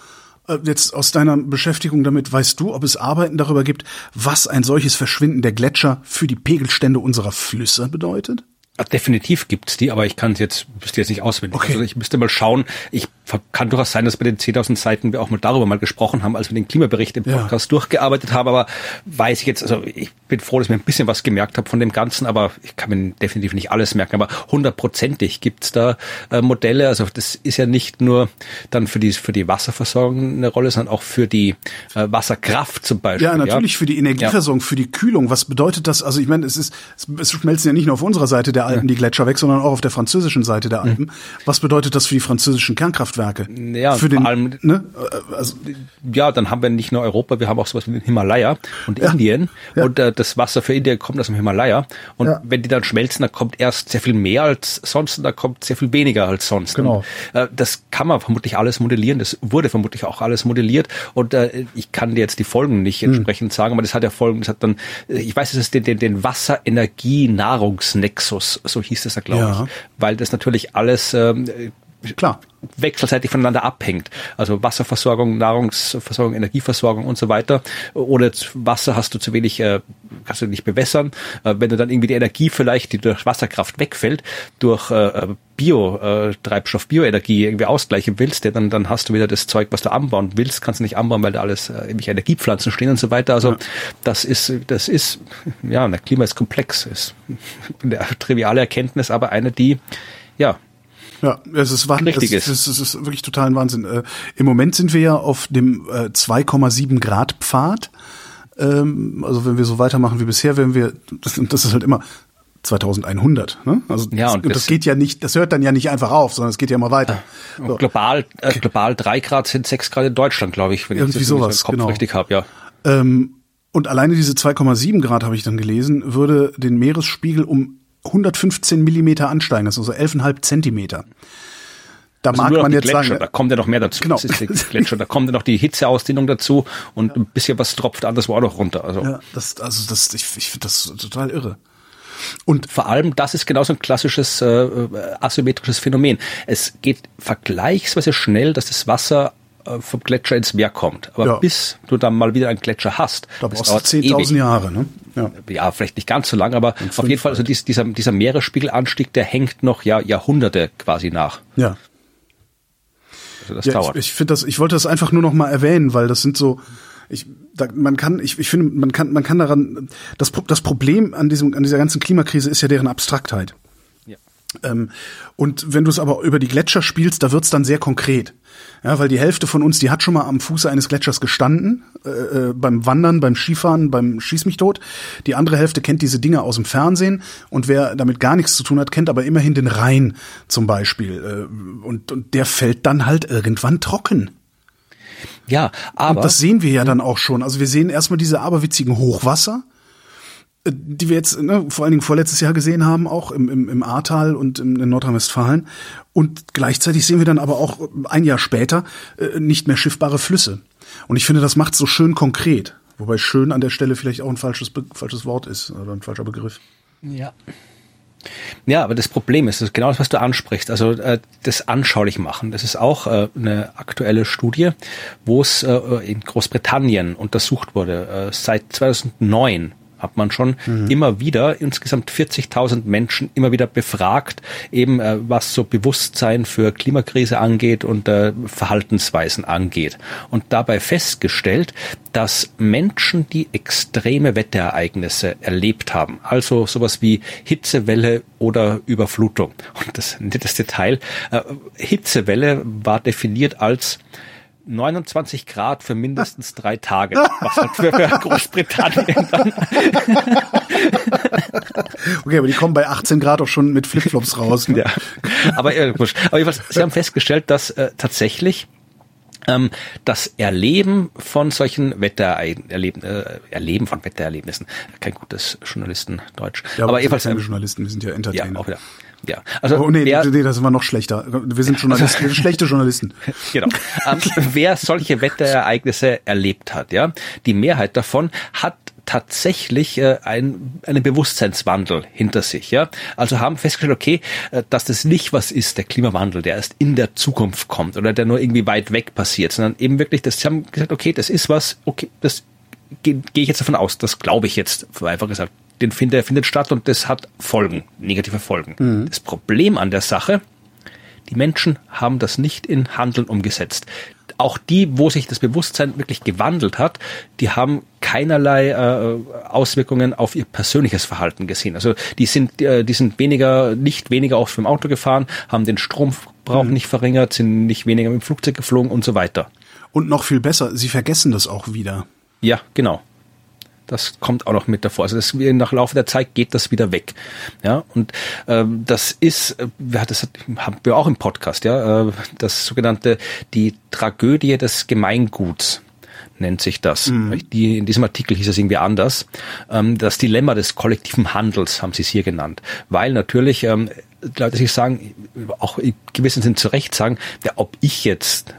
äh, jetzt aus deiner Beschäftigung damit, weißt du, ob es Arbeiten darüber gibt, was ein solches Verschwinden der Gletscher für die Pegelstände unserer Flüsse bedeutet? Definitiv gibt's die, aber ich kann es jetzt, wüsste jetzt nicht auswendig. Okay. Also ich müsste mal schauen. Ich kann durchaus sein, dass bei den 10.000 Seiten wir auch mal darüber mal gesprochen haben, als wir den Klimabericht im Podcast ja. durchgearbeitet haben. Aber weiß ich jetzt, also ich bin froh, dass ich mir ein bisschen was gemerkt habe von dem Ganzen, aber ich kann mir definitiv nicht alles merken. Aber hundertprozentig gibt's da äh, Modelle. Also das ist ja nicht nur dann für die für die Wasserversorgung eine Rolle, sondern auch für die äh, Wasserkraft zum Beispiel. Ja, natürlich ja. für die Energieversorgung, ja. für die Kühlung. Was bedeutet das? Also ich meine, es ist es schmelzen ja nicht nur auf unserer Seite der Alpen die Gletscher weg, sondern auch auf der französischen Seite der Alpen. Mhm. Was bedeutet das für die französischen Kernkraftwerke? Ja, für den, vor allem, ne? also, ja, dann haben wir nicht nur Europa, wir haben auch sowas wie den Himalaya und ja. Indien. Ja. Und äh, das Wasser für Indien kommt aus dem Himalaya. Und ja. wenn die dann schmelzen, dann kommt erst sehr viel mehr als sonst und da kommt sehr viel weniger als sonst. Genau. Und, äh, das kann man vermutlich alles modellieren. Das wurde vermutlich auch alles modelliert. Und äh, ich kann dir jetzt die Folgen nicht hm. entsprechend hm. sagen, aber das hat ja Folgen, das hat dann, äh, ich weiß, es ist den, den, den Wasserenergie-Nahrungsnexus, so hieß es ja, glaube ich. Weil das natürlich alles ähm, klar wechselseitig voneinander abhängt. Also Wasserversorgung, Nahrungsversorgung, Energieversorgung und so weiter. Ohne Wasser hast du zu wenig, äh, kannst du nicht bewässern. Äh, wenn du dann irgendwie die Energie vielleicht, die durch Wasserkraft wegfällt, durch äh, Bio, äh, Treibstoff, Bioenergie irgendwie ausgleichen willst, dann, dann hast du wieder das Zeug, was du anbauen willst, kannst du nicht anbauen, weil da alles äh, irgendwelche Energiepflanzen stehen und so weiter. Also ja. das ist, das ist, ja, der Klima ist komplex, ist eine triviale Erkenntnis, aber eine, die ja ja, es ist, Wahnsinn. es, es, es, ist wirklich total ein Wahnsinn. Äh, Im Moment sind wir ja auf dem äh, 2,7 Grad Pfad. Ähm, also wenn wir so weitermachen wie bisher, werden wir, das, das ist halt immer 2100. Ne? Also ja, und das, das, geht ja nicht, das hört dann ja nicht einfach auf, sondern es geht ja immer weiter. So. Global, äh, global drei Grad sind sechs Grad in Deutschland, glaube ich, wenn Irgendwie ich das sowas, Kopf genau. richtig habe, ja. Ähm, und alleine diese 2,7 Grad habe ich dann gelesen, würde den Meeresspiegel um 115 Millimeter ansteigen, das ist also 11,5 Zentimeter. Da also mag man jetzt Gletscher, sagen, da kommt ja noch mehr dazu. Genau. Das ist Gletscher, da kommt ja noch die Hitzeausdehnung dazu und ja. ein bisschen was tropft anderswo auch noch runter. Also, ja, das, also das, ich, ich finde das total irre. Und vor allem, das ist genauso ein klassisches äh, asymmetrisches Phänomen. Es geht vergleichsweise schnell, dass das Wasser äh, vom Gletscher ins Meer kommt. Aber Ja. bis du dann mal wieder einen Gletscher hast, Da brauchst du dauert 10.000 ewig. Jahre, ne? Ja. Ja, vielleicht nicht ganz so lang, aber auf jeden Fall, also dies, dieser, dieser Meeresspiegelanstieg, der hängt noch ja, Jahrhunderte quasi nach. Ja. Also das Ja, dauert. ich, ich finde das, ich wollte das einfach nur noch mal erwähnen, weil das sind so, ich, da, man kann, ich, ich finde, man kann, man kann daran, das, das Problem an diesem, an dieser ganzen Klimakrise ist ja deren Abstraktheit. ja. Ähm, und wenn du es aber über die Gletscher spielst, da wird's dann sehr konkret. Ja, weil die Hälfte von uns, die hat schon mal am Fuße eines Gletschers gestanden, äh, äh, beim Wandern, beim Skifahren, beim Schieß mich tot. Die andere Hälfte kennt diese Dinge aus dem Fernsehen und wer damit gar nichts zu tun hat, kennt aber immerhin den Rhein zum Beispiel. Äh, und, und der fällt dann halt irgendwann trocken. ja, aber Und das sehen wir ja dann auch schon. Also wir sehen erstmal diese aberwitzigen Hochwasser, die wir jetzt ne, vor allen Dingen vorletztes Jahr gesehen haben, auch im, im, im Ahrtal und im, in Nordrhein-Westfalen. Und gleichzeitig sehen wir dann aber auch ein Jahr später äh, nicht mehr schiffbare Flüsse. Und ich finde, das macht so schön konkret. Wobei schön an der Stelle vielleicht auch ein falsches, falsches Wort ist oder ein falscher Begriff. Ja. Ja, aber das Problem ist, das ist genau das, was du ansprichst, also äh, das anschaulich machen. Das ist auch äh, eine aktuelle Studie, wo es äh, in Großbritannien untersucht wurde. Äh, seit 2009 hat man schon immer wieder insgesamt 40.000 Menschen immer wieder befragt, eben äh, was so Bewusstsein für Klimakrise angeht und äh, Verhaltensweisen angeht. Und dabei festgestellt, dass Menschen, die extreme Wetterereignisse erlebt haben, also sowas wie Hitzewelle oder Überflutung. Und das nettes Detail, äh, Hitzewelle war definiert als 29 Grad für mindestens drei Tage, was halt für, für Großbritannien dann Okay, aber die kommen bei 18 Grad auch schon mit Flipflops raus. Ne? Ja. Aber, äh, aber jedenfalls, Sie haben festgestellt, dass äh, tatsächlich ähm, das Erleben von solchen Wettererleben, äh, Erleben von Wettererlebnissen, kein gutes Journalistendeutsch. Ja, aber wir sind jedenfalls, keine ähm, Journalisten, wir sind ja ja, Entertainer. auch wieder. Ja, also Oh nee, wer, nee, das war noch schlechter. Wir sind Journalisten, sind schlechte Journalisten. genau. Ähm, wer solche Wetterereignisse erlebt hat, ja, die Mehrheit davon hat tatsächlich äh, ein, einen Bewusstseinswandel hinter sich, ja. Also haben festgestellt, okay, äh, dass das nicht was ist, der Klimawandel, der erst in der Zukunft kommt oder der nur irgendwie weit weg passiert, sondern eben wirklich, das, sie haben gesagt, okay, das ist was, okay, das gehe geh ich jetzt davon aus, das glaube ich jetzt, einfach gesagt, den findet, der findet statt und das hat Folgen, negative Folgen. Das Problem an der Sache, die Menschen haben das nicht in Handeln umgesetzt. Auch die, wo sich das Bewusstsein wirklich gewandelt hat, die haben keinerlei äh, Auswirkungen auf ihr persönliches Verhalten gesehen. Also die sind, äh, die sind weniger, nicht weniger oft mit dem Auto gefahren, haben den Stromverbrauch nicht verringert, sind nicht weniger mit dem Flugzeug geflogen und so weiter. Und noch viel besser, sie vergessen das auch wieder. Ja, genau. Das kommt auch noch mit davor. Also das, nach Laufe der Zeit geht das wieder weg. Ja, und ähm, das ist, äh, ja, das hat, haben wir auch im Podcast, ja, äh, das sogenannte die Tragödie des Gemeinguts nennt sich das. Die, in diesem Artikel hieß es irgendwie anders. Ähm, das Dilemma des kollektiven Handels haben sie es hier genannt. Weil natürlich ähm, Leute sich sagen, auch in gewissem Sinn zu Recht sagen, ja, ob ich jetzt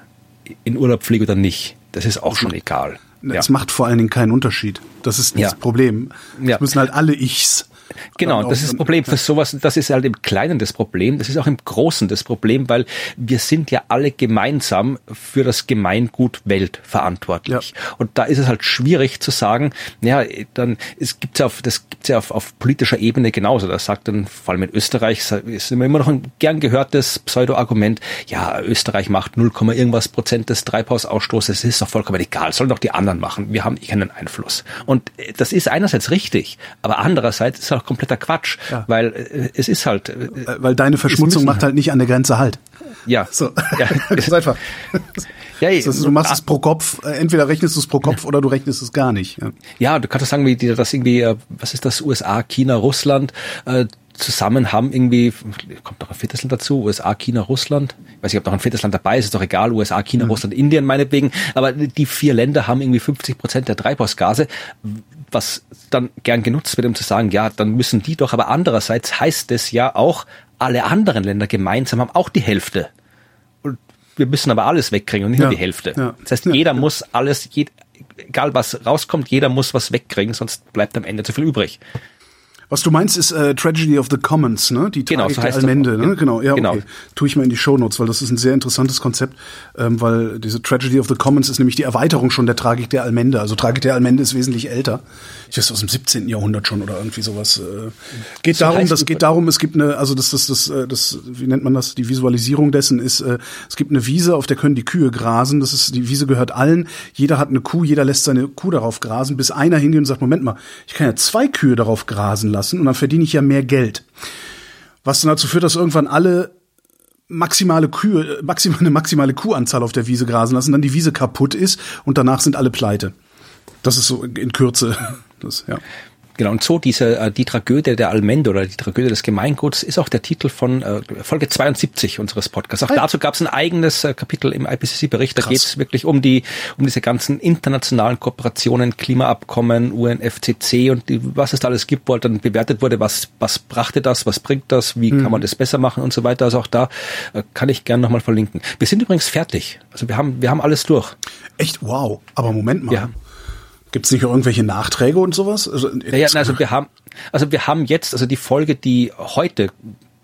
in Urlaub fliege oder nicht, das ist auch schon egal. Ja. Es macht vor allen Dingen keinen Unterschied. Das ist das Ja. Problem. Ja. Es müssen halt alle Ichs. Genau, das ist das Problem für sowas, das ist halt im Kleinen das Problem, das ist auch im Großen das Problem, weil wir sind ja alle gemeinsam für das Gemeingut Welt verantwortlich. Und da ist es halt schwierig zu sagen, ja, dann, es gibt's ja auf, das gibt's ja auf, auf politischer Ebene genauso. Das sagt dann, vor allem in Österreich, ist immer noch ein gern gehörtes Pseudo-Argument, ja, Österreich macht 0, irgendwas Prozent des Treibhausausstoßes, es ist doch vollkommen egal, sollen doch die anderen machen, wir haben eh keinen Einfluss. Und äh, das ist einerseits richtig, aber andererseits ist es auch kompletter Quatsch, Ja. weil äh, es ist halt, äh, Äh, Weil deine Verschmutzung macht halt nicht an der Grenze halt. ja, So. ja, Ganz einfach. ja, Das heißt, du machst es pro Kopf, entweder rechnest du es pro Kopf oder du rechnest es gar nicht. Ja. Ja, du kannst sagen, wie das irgendwie, was ist das, USA, China, Russland, äh, zusammen haben irgendwie, kommt noch ein viertes Land dazu, USA, China, Russland. Ich weiß nicht, ob noch ein viertes Land dabei ist, ist doch egal, USA, China, Russland, Indien meinetwegen. Aber die vier Länder haben irgendwie 50 Prozent der Treibhausgase, was dann gern genutzt wird, um zu sagen, ja, dann müssen die doch, aber andererseits heißt es ja auch, alle anderen Länder gemeinsam haben auch die Hälfte. Und wir müssen aber alles wegkriegen und nicht Ja, nur die Hälfte. ja. Das heißt, Ja, jeder muss alles, jed, egal was rauskommt, jeder muss was wegkriegen, sonst bleibt am Ende zu viel übrig. Was du meinst, ist äh, Tragedy of the Commons, ne? Die Genau, Tragik so der heißt das Allmende, auch, ne? Genau, ja, Genau. okay. Tue ich mal in die Shownotes, weil das ist ein sehr interessantes Konzept, ähm, weil diese Tragedy of the Commons ist nämlich die Erweiterung schon der Tragik der Allmende. Also Tragik der Allmende ist wesentlich älter. Ich weiß aus dem 17. Jahrhundert schon oder irgendwie sowas. Äh, geht So darum, das geht darum, es gibt eine, also das, das, das, äh, das, wie nennt man das? Die Visualisierung dessen ist, äh, es gibt eine Wiese, auf der können die Kühe grasen. Das ist, die Wiese gehört allen. Jeder hat eine Kuh, jeder lässt seine Kuh darauf grasen, bis einer hingeht und sagt, Moment mal, ich kann ja zwei Kühe darauf grasen lassen und dann verdiene ich ja mehr Geld. Was dann dazu führt, dass irgendwann alle maximale Kühe, äh, maximal, eine maximale Kuhanzahl auf der Wiese grasen lassen, dann die Wiese kaputt ist und danach sind alle pleite. Das ist so in Kürze. Das, ja. Genau, und so diese, äh, die Tragödie der Allmende oder die Tragödie des Gemeinguts ist auch der Titel von äh, Folge 72 unseres Podcasts. Auch dazu gab es ein eigenes äh, Kapitel im IPCC-Bericht. Da geht es wirklich um die, um diese ganzen internationalen Kooperationen, Klimaabkommen, UNFCC und die, was es da alles gibt, wo halt dann bewertet wurde, was, was brachte das, was bringt das, wie Mhm. kann man das besser machen und so weiter. Also auch da äh, kann ich gerne nochmal verlinken. Wir sind übrigens fertig. Also wir haben, wir haben alles durch. Echt, wow. Aber Moment mal. Ja. Gibt's nicht auch irgendwelche Nachträge und sowas? Also, Ja, ja, also wir haben, also wir haben jetzt, also die Folge, die heute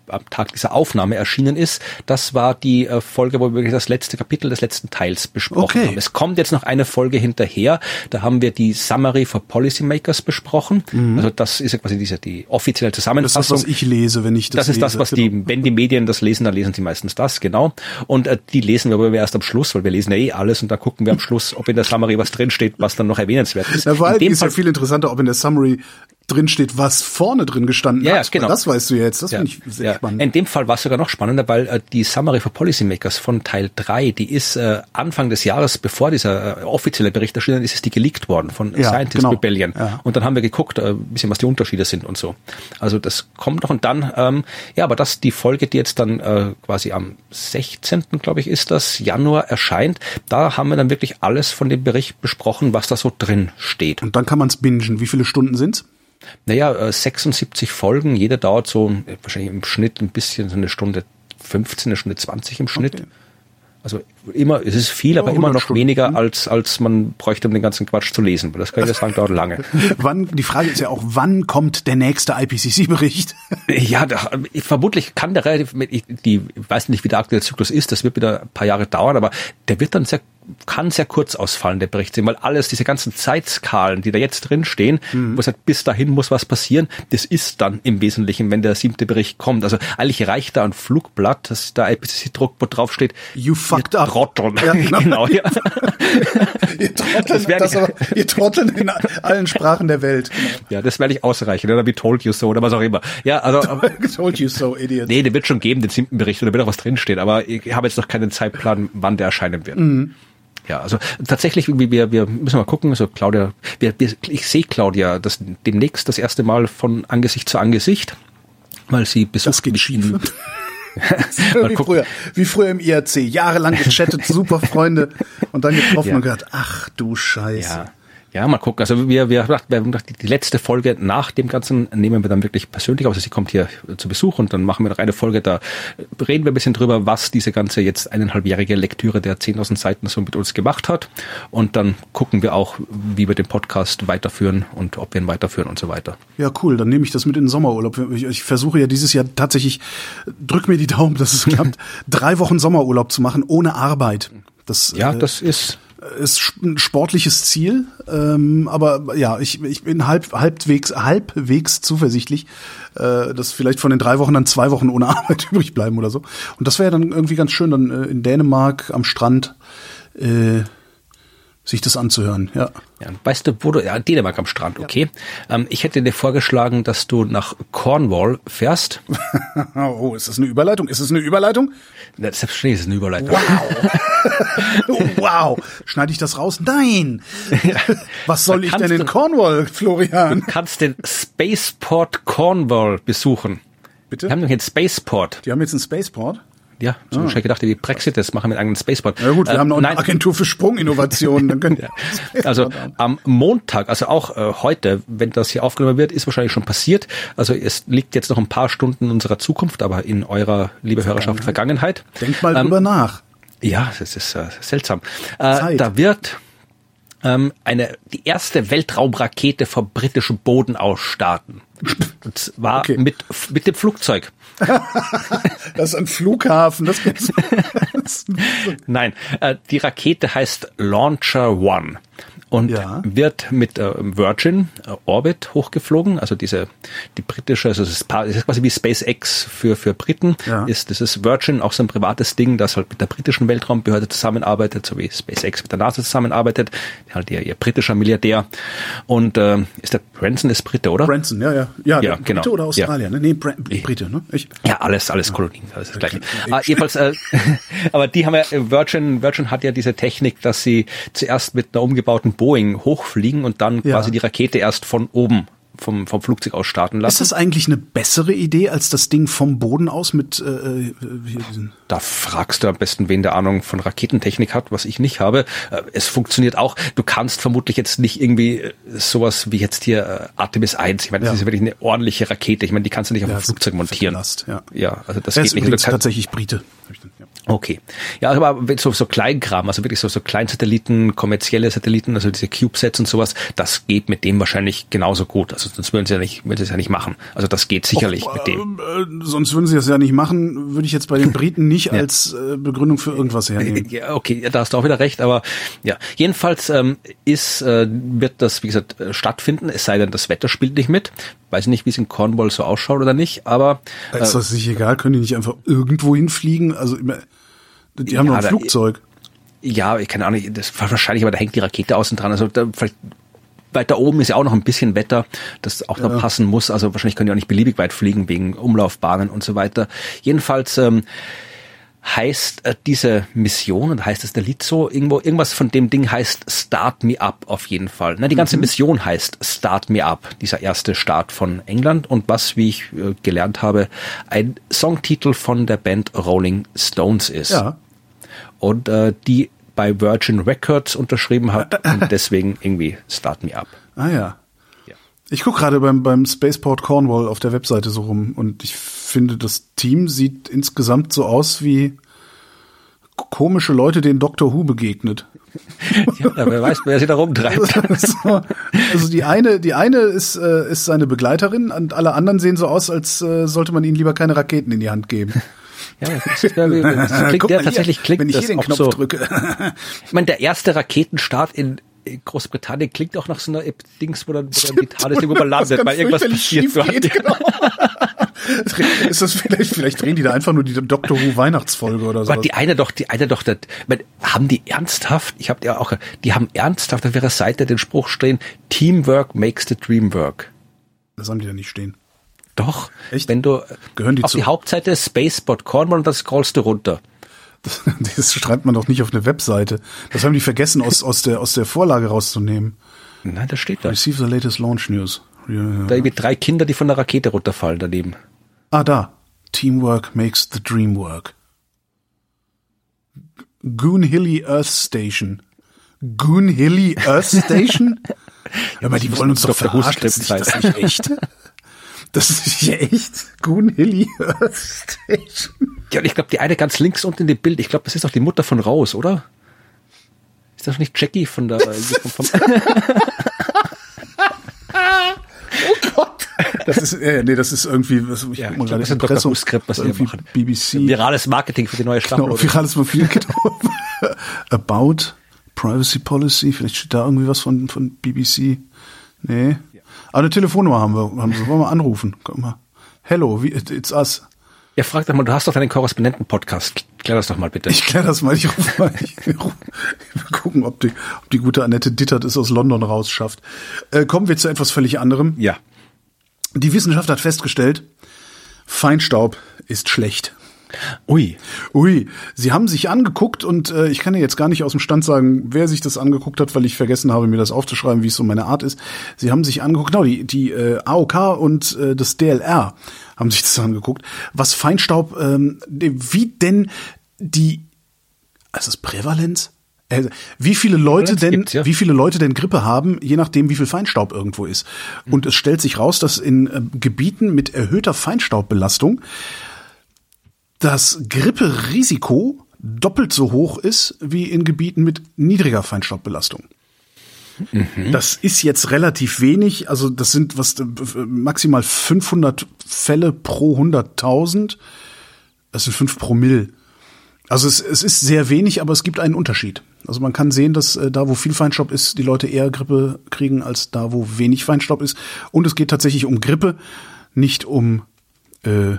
am Tag dieser Aufnahme erschienen ist, das war die äh, Folge, wo wir wirklich das letzte Kapitel des letzten Teils besprochen Okay. haben. Es kommt jetzt noch eine Folge hinterher, da haben wir die Summary for Policymakers besprochen. Also das ist ja quasi diese, die offizielle Mhm. das ist Zusammenfassung. das, was ich lese, wenn ich das Das ist das, lese. was Genau. die, wenn die Medien das lesen, dann lesen sie meistens das, genau. Und äh, die lesen wir aber erst am Schluss, weil wir lesen ja eh alles und dann gucken wir am Schluss, ob in der Summary was drinsteht, was dann noch erwähnenswert ist. Ja, allem in dem ist ja Fall viel interessanter, ob in der Summary drin steht, was vorne drin gestanden Ja, ja, hat. genau. Das weißt du jetzt. Das Ja, finde ich sehr ja. Spannend. In dem Fall war es sogar noch spannender, weil äh, die Summary for Policymakers von Teil 3, die ist äh, Anfang des Jahres, bevor dieser äh, offizielle Bericht erschienen ist, ist die geleakt worden von Ja, Scientist genau. Rebellion. Ja. Und dann haben wir geguckt, äh, bisschen was die Unterschiede sind und so. Also das kommt noch und dann, ähm, ja, aber das die Folge, die jetzt dann äh, quasi am 16. glaube ich ist das, Januar erscheint, da haben wir dann wirklich alles von dem Bericht besprochen, was da so drin steht. Und dann kann man es bingen. Wie viele Stunden sind's? Naja, äh, 76 Folgen, jeder dauert so äh, wahrscheinlich im Schnitt ein bisschen, so eine Stunde 15, eine Stunde 20 im Schnitt. Okay. Also immer, es ist viel, aber immer 100 noch Stunden. weniger, als, als man bräuchte, um den ganzen Quatsch zu lesen. Weil das kann ich dir sagen, dauert lange. wann, die Frage ist ja auch, wann kommt der nächste IPCC-Bericht? Ja, da, ich, vermutlich kann der relativ, ich, die, ich weiß nicht, wie der aktuelle Zyklus ist, das wird wieder ein paar Jahre dauern, aber der wird dann sehr, kann sehr kurz ausfallen, der Bericht, weil alles, diese ganzen Zeitskalen, die da jetzt drin stehen, wo es sagt, bis dahin muss was passieren, das ist dann im Wesentlichen, wenn der siebte Bericht kommt. Also eigentlich reicht da ein Flugblatt, dass da IPCC-Druckbot draufsteht. You fucked up. Trotteln. Ja, genau. genau, ja. ihr Trotteln, Das aber, ihr Trotteln in allen Sprachen der Welt. ja, das werde ich ausreichen, oder wie told you so, oder was auch immer. Ja, also, Told you so, idiot. Nee, der wird schon geben, den siebten Bericht, und da wird auch was drinstehen, aber ich habe jetzt noch keinen Zeitplan, wann der erscheinen wird. Ja, also tatsächlich, wir, wir, wir müssen mal gucken, also Claudia, wir, wir, ich sehe Claudia das demnächst das erste Mal von Angesicht zu Angesicht, weil sie besucht Das geht mich schief. wie, früher, wie früher im IRC. Jahrelang gechattet, super Freunde. Und dann getroffen Ja. und gedacht, ach du Scheiße. Ja. Ja, mal gucken. Also wir, wir, wir haben gedacht, die- die letzte Folge nach dem Ganzen nehmen wir dann wirklich persönlich auf. Also sie kommt hier zu Besuch und dann machen wir noch eine Folge, da reden wir ein bisschen drüber, was diese ganze jetzt eineinhalbjährige Lektüre der 10.000 Seiten so mit uns gemacht hat. Und dann gucken wir auch, wie wir den Podcast weiterführen und ob wir ihn weiterführen und so weiter. Ja, cool. Dann nehme ich das mit in den Sommerurlaub. Ich, ich versuche ja dieses Jahr tatsächlich, drück mir die Daumen, dass es klappt, drei Wochen Sommerurlaub zu machen ohne Arbeit. Das, Ja, äh, das ist, ist ein sportliches Ziel, ähm, aber ja, ich, ich bin halb, halbwegs, halbwegs zuversichtlich, äh, dass vielleicht von den drei Wochen dann zwei Wochen ohne Arbeit übrig bleiben oder so. Und das wäre dann irgendwie ganz schön, dann äh, in Dänemark am Strand äh, sich das anzuhören. Ja. ja, weißt du, wo du, ja, Dänemark am Strand, okay. Ähm, ich hätte dir vorgeschlagen, dass du nach Cornwall fährst. Oh, ist das eine Überleitung? Ist das eine Überleitung? Na, Selbstverständlich ist es eine Überleitung. wow. Schneide ich das raus? Nein. Was soll ich denn in du- Cornwall, Florian? kannst den Spaceport Cornwall besuchen. Bitte? Wir haben doch jetzt Spaceport. Die haben jetzt einen Spaceport. Ja, so ah. ich gedacht, wie Brexit das machen mit einem Spaceport. Na gut, wir Äh, haben noch eine nein, Agentur für Sprunginnovationen. Dann können Also am Montag, also auch äh, heute, wenn das hier aufgenommen wird, ist wahrscheinlich schon passiert. Also es liegt jetzt noch ein paar Stunden in unserer Zukunft, aber in eurer, liebe Hörerschaft, Vergangenheit. Denkt mal Ähm, drüber nach. Ja, das ist äh, seltsam. Äh, da wird ähm, eine die erste Weltraumrakete vom britischen Boden aus starten. Und zwar Okay. mit mit dem Flugzeug. Das ist ein Flughafen, das gibt's. Nein, äh, die Rakete heißt Launcher One und Ja. wird mit äh, Virgin äh, Orbit hochgeflogen, also diese die britische, also es ist, quasi wie SpaceX für für Briten, Ja. ist das ist Virgin auch so ein privates Ding, das halt mit der britischen Weltraumbehörde zusammenarbeitet, so wie SpaceX mit der NASA zusammenarbeitet, halt ihr, ihr britischer Milliardär und äh, ist der Branson ist Brite, oder? Branson, ja, ja. Ja, Ja, Brite genau. oder Australier, ne? Nee, Bra Brite, ne? Ich, Ja, alles, alles Kolonien, alles das gleiche. Ah, jedenfalls, äh, aber die haben ja, äh, Virgin, Virgin hat ja diese Technik, dass sie zuerst mit einer umgebauten Boeing hochfliegen und dann Ja. quasi die Rakete erst von oben vom, vom Flugzeug aus starten ist lassen. das eigentlich eine bessere Idee als das Ding vom Boden aus mit äh, äh, hier diesen Da fragst du am besten, wen der Ahnung von Raketentechnik hat, was ich nicht habe. Äh, Es funktioniert auch. Du kannst vermutlich jetzt nicht irgendwie äh, sowas wie jetzt hier äh, Artemis 1. Ich meine, das Ja. ist ja wirklich eine ordentliche Rakete. Ich meine, die kannst du nicht auf Ja, dem ist Flugzeug montieren. Last, ja. ja, also das Er geht ist nicht. Du kannst- tatsächlich Brite. Okay. Ja, aber so, so Kleinkram, also wirklich so, so Kleinsatelliten, kommerzielle Satelliten, also diese CubeSats und sowas, das geht mit dem wahrscheinlich genauso gut. Also sonst würden sie ja nicht, würden sie es ja nicht machen. Also das geht sicherlich mit dem. Ähm, äh, sonst würden sie das ja nicht machen, würde ich jetzt bei den Briten nicht als äh, Begründung für irgendwas hernehmen. Ja, okay, ja, da hast du auch wieder recht, aber ja, jedenfalls ähm, ist, äh, wird das, wie gesagt, äh, stattfinden, es sei denn, das Wetter spielt nicht mit. Weiß nicht, wie es in Cornwall so ausschaut oder nicht, aber äh, ist das nicht egal? Können die nicht einfach irgendwo hinfliegen? Also immer- die haben Ja, doch ein da- Flugzeug. Ja, ich keine Ahnung, das war wahrscheinlich, aber da hängt die Rakete außen dran. Also da, vielleicht weiter oben ist ja auch noch ein bisschen Wetter, das auch noch passen muss. Also wahrscheinlich können die auch nicht beliebig weit fliegen wegen Umlaufbahnen und so weiter. Jedenfalls ähm, heißt äh, diese Mission und heißt es der Lied so irgendwo irgendwas von dem Ding heißt Start Me Up auf jeden Fall. Ne, die ganze Mission heißt Start Me Up, dieser erste Start von England und was, wie ich äh, gelernt habe, ein Songtitel von der Band Rolling Stones ist Ja. und äh, die bei Virgin Records unterschrieben hat und deswegen irgendwie Start Me Up. Ah ja. Ja. Ich gucke gerade beim, beim Spaceport Cornwall auf der Webseite so rum und ich finde, das Team sieht insgesamt so aus wie komische Leute, denen Doctor Who begegnet. Ja, wer weiß, wer sie da rumtreibt. so, also die eine, die eine ist, äh, ist seine Begleiterin und alle anderen sehen so aus, als äh, sollte man ihnen lieber keine Raketen in die Hand geben. Ja, das, ist, ja, das klingt ja mal hier, tatsächlich klingt wenn ich das hier den auch Knopf so. drücke. Ich meine, der erste Raketenstart in Großbritannien klingt auch nach so einer Dings, wo dann, wo dann die TARDIS irgendwo landet, weil irgendwas passiert so. dort. Genau. ist das vielleicht, vielleicht drehen die da einfach nur die Doctor Who Weihnachtsfolge oder so. Aber die eine doch, die eine doch, das, meine, haben die ernsthaft, ich habe ja auch, die haben ernsthaft auf ihrer Seite den Spruch stehen, Teamwork makes the dream work. Das haben die da nicht stehen. Doch, Echt? wenn du Gehören die auf zu- die Hauptseite Spacebot Cornwall und dann scrollst du runter. Das, das schreibt man doch nicht auf eine Webseite. Das haben die vergessen, aus, aus, der, aus der Vorlage rauszunehmen. Nein, das steht da. Receive the latest launch news. Ja, ja. Da irgendwie drei Kinder, die von der Rakete runterfallen daneben. Ah, da. Teamwork makes the dream work. Goonhilly Earth Station. Goonhilly Earth Station? ja, aber die wollen uns doch verarschen. Das das ist nicht echt. Das ist nicht echt. Goonhilly Earth Station. Ja, und ich glaube, die eine ganz links unten in dem Bild, ich glaube, das ist doch die Mutter von Rose, oder? Ist das nicht Jackie von der vom, vom, Das ist, äh, nee, das ist irgendwie, was, ich Ja, guck mal das ist ein Dr. Was irgendwie machen. BBC. virales Marketing für die neue Staffel? Genau, virales Profil, genau. About Privacy Policy, vielleicht steht da irgendwie was von, von BBC. Nee. Aber eine Telefonnummer haben wir, haben wir. Wollen wir anrufen? Guck mal. Hello, wie, it's us. Ja, frag doch mal, du hast doch deinen Korrespondenten-Podcast. Klär das doch mal bitte. Ich klär das mal, ich rufe mal. Ich, ruf, wir gucken, ob die, ob die gute Annette Dittert es aus London rausschafft. Äh, kommen wir zu etwas völlig anderem. ja. Die Wissenschaft hat festgestellt, Feinstaub ist schlecht. Ui. Ui, sie haben sich angeguckt und äh, ich kann dir jetzt gar nicht aus dem Stand sagen, wer sich das angeguckt hat, weil ich vergessen habe, mir das aufzuschreiben, wie es so meine Art ist. Sie haben sich angeguckt, genau, die, die äh, AOK und äh, das DLR haben sich das angeguckt, was Feinstaub, ähm, wie denn die, also das Prävalenz? Äh, wie viele Leute denn, ja. wie viele Leute denn Grippe haben, je nachdem, wie viel Feinstaub irgendwo ist. Und es stellt sich raus, dass in äh, Gebieten mit erhöhter Feinstaubbelastung das Gripperisiko doppelt so hoch ist wie in Gebieten mit niedriger Feinstaubbelastung. Mhm. Das ist jetzt relativ wenig. Also das sind was maximal 500 Fälle pro 100.000. Das sind 5 Promille. Also es, es ist sehr wenig, aber es gibt einen Unterschied. Also man kann sehen, dass äh, da, wo viel Feinstaub ist, die Leute eher Grippe kriegen, als da, wo wenig Feinstaub ist. Und es geht tatsächlich um Grippe, nicht um äh,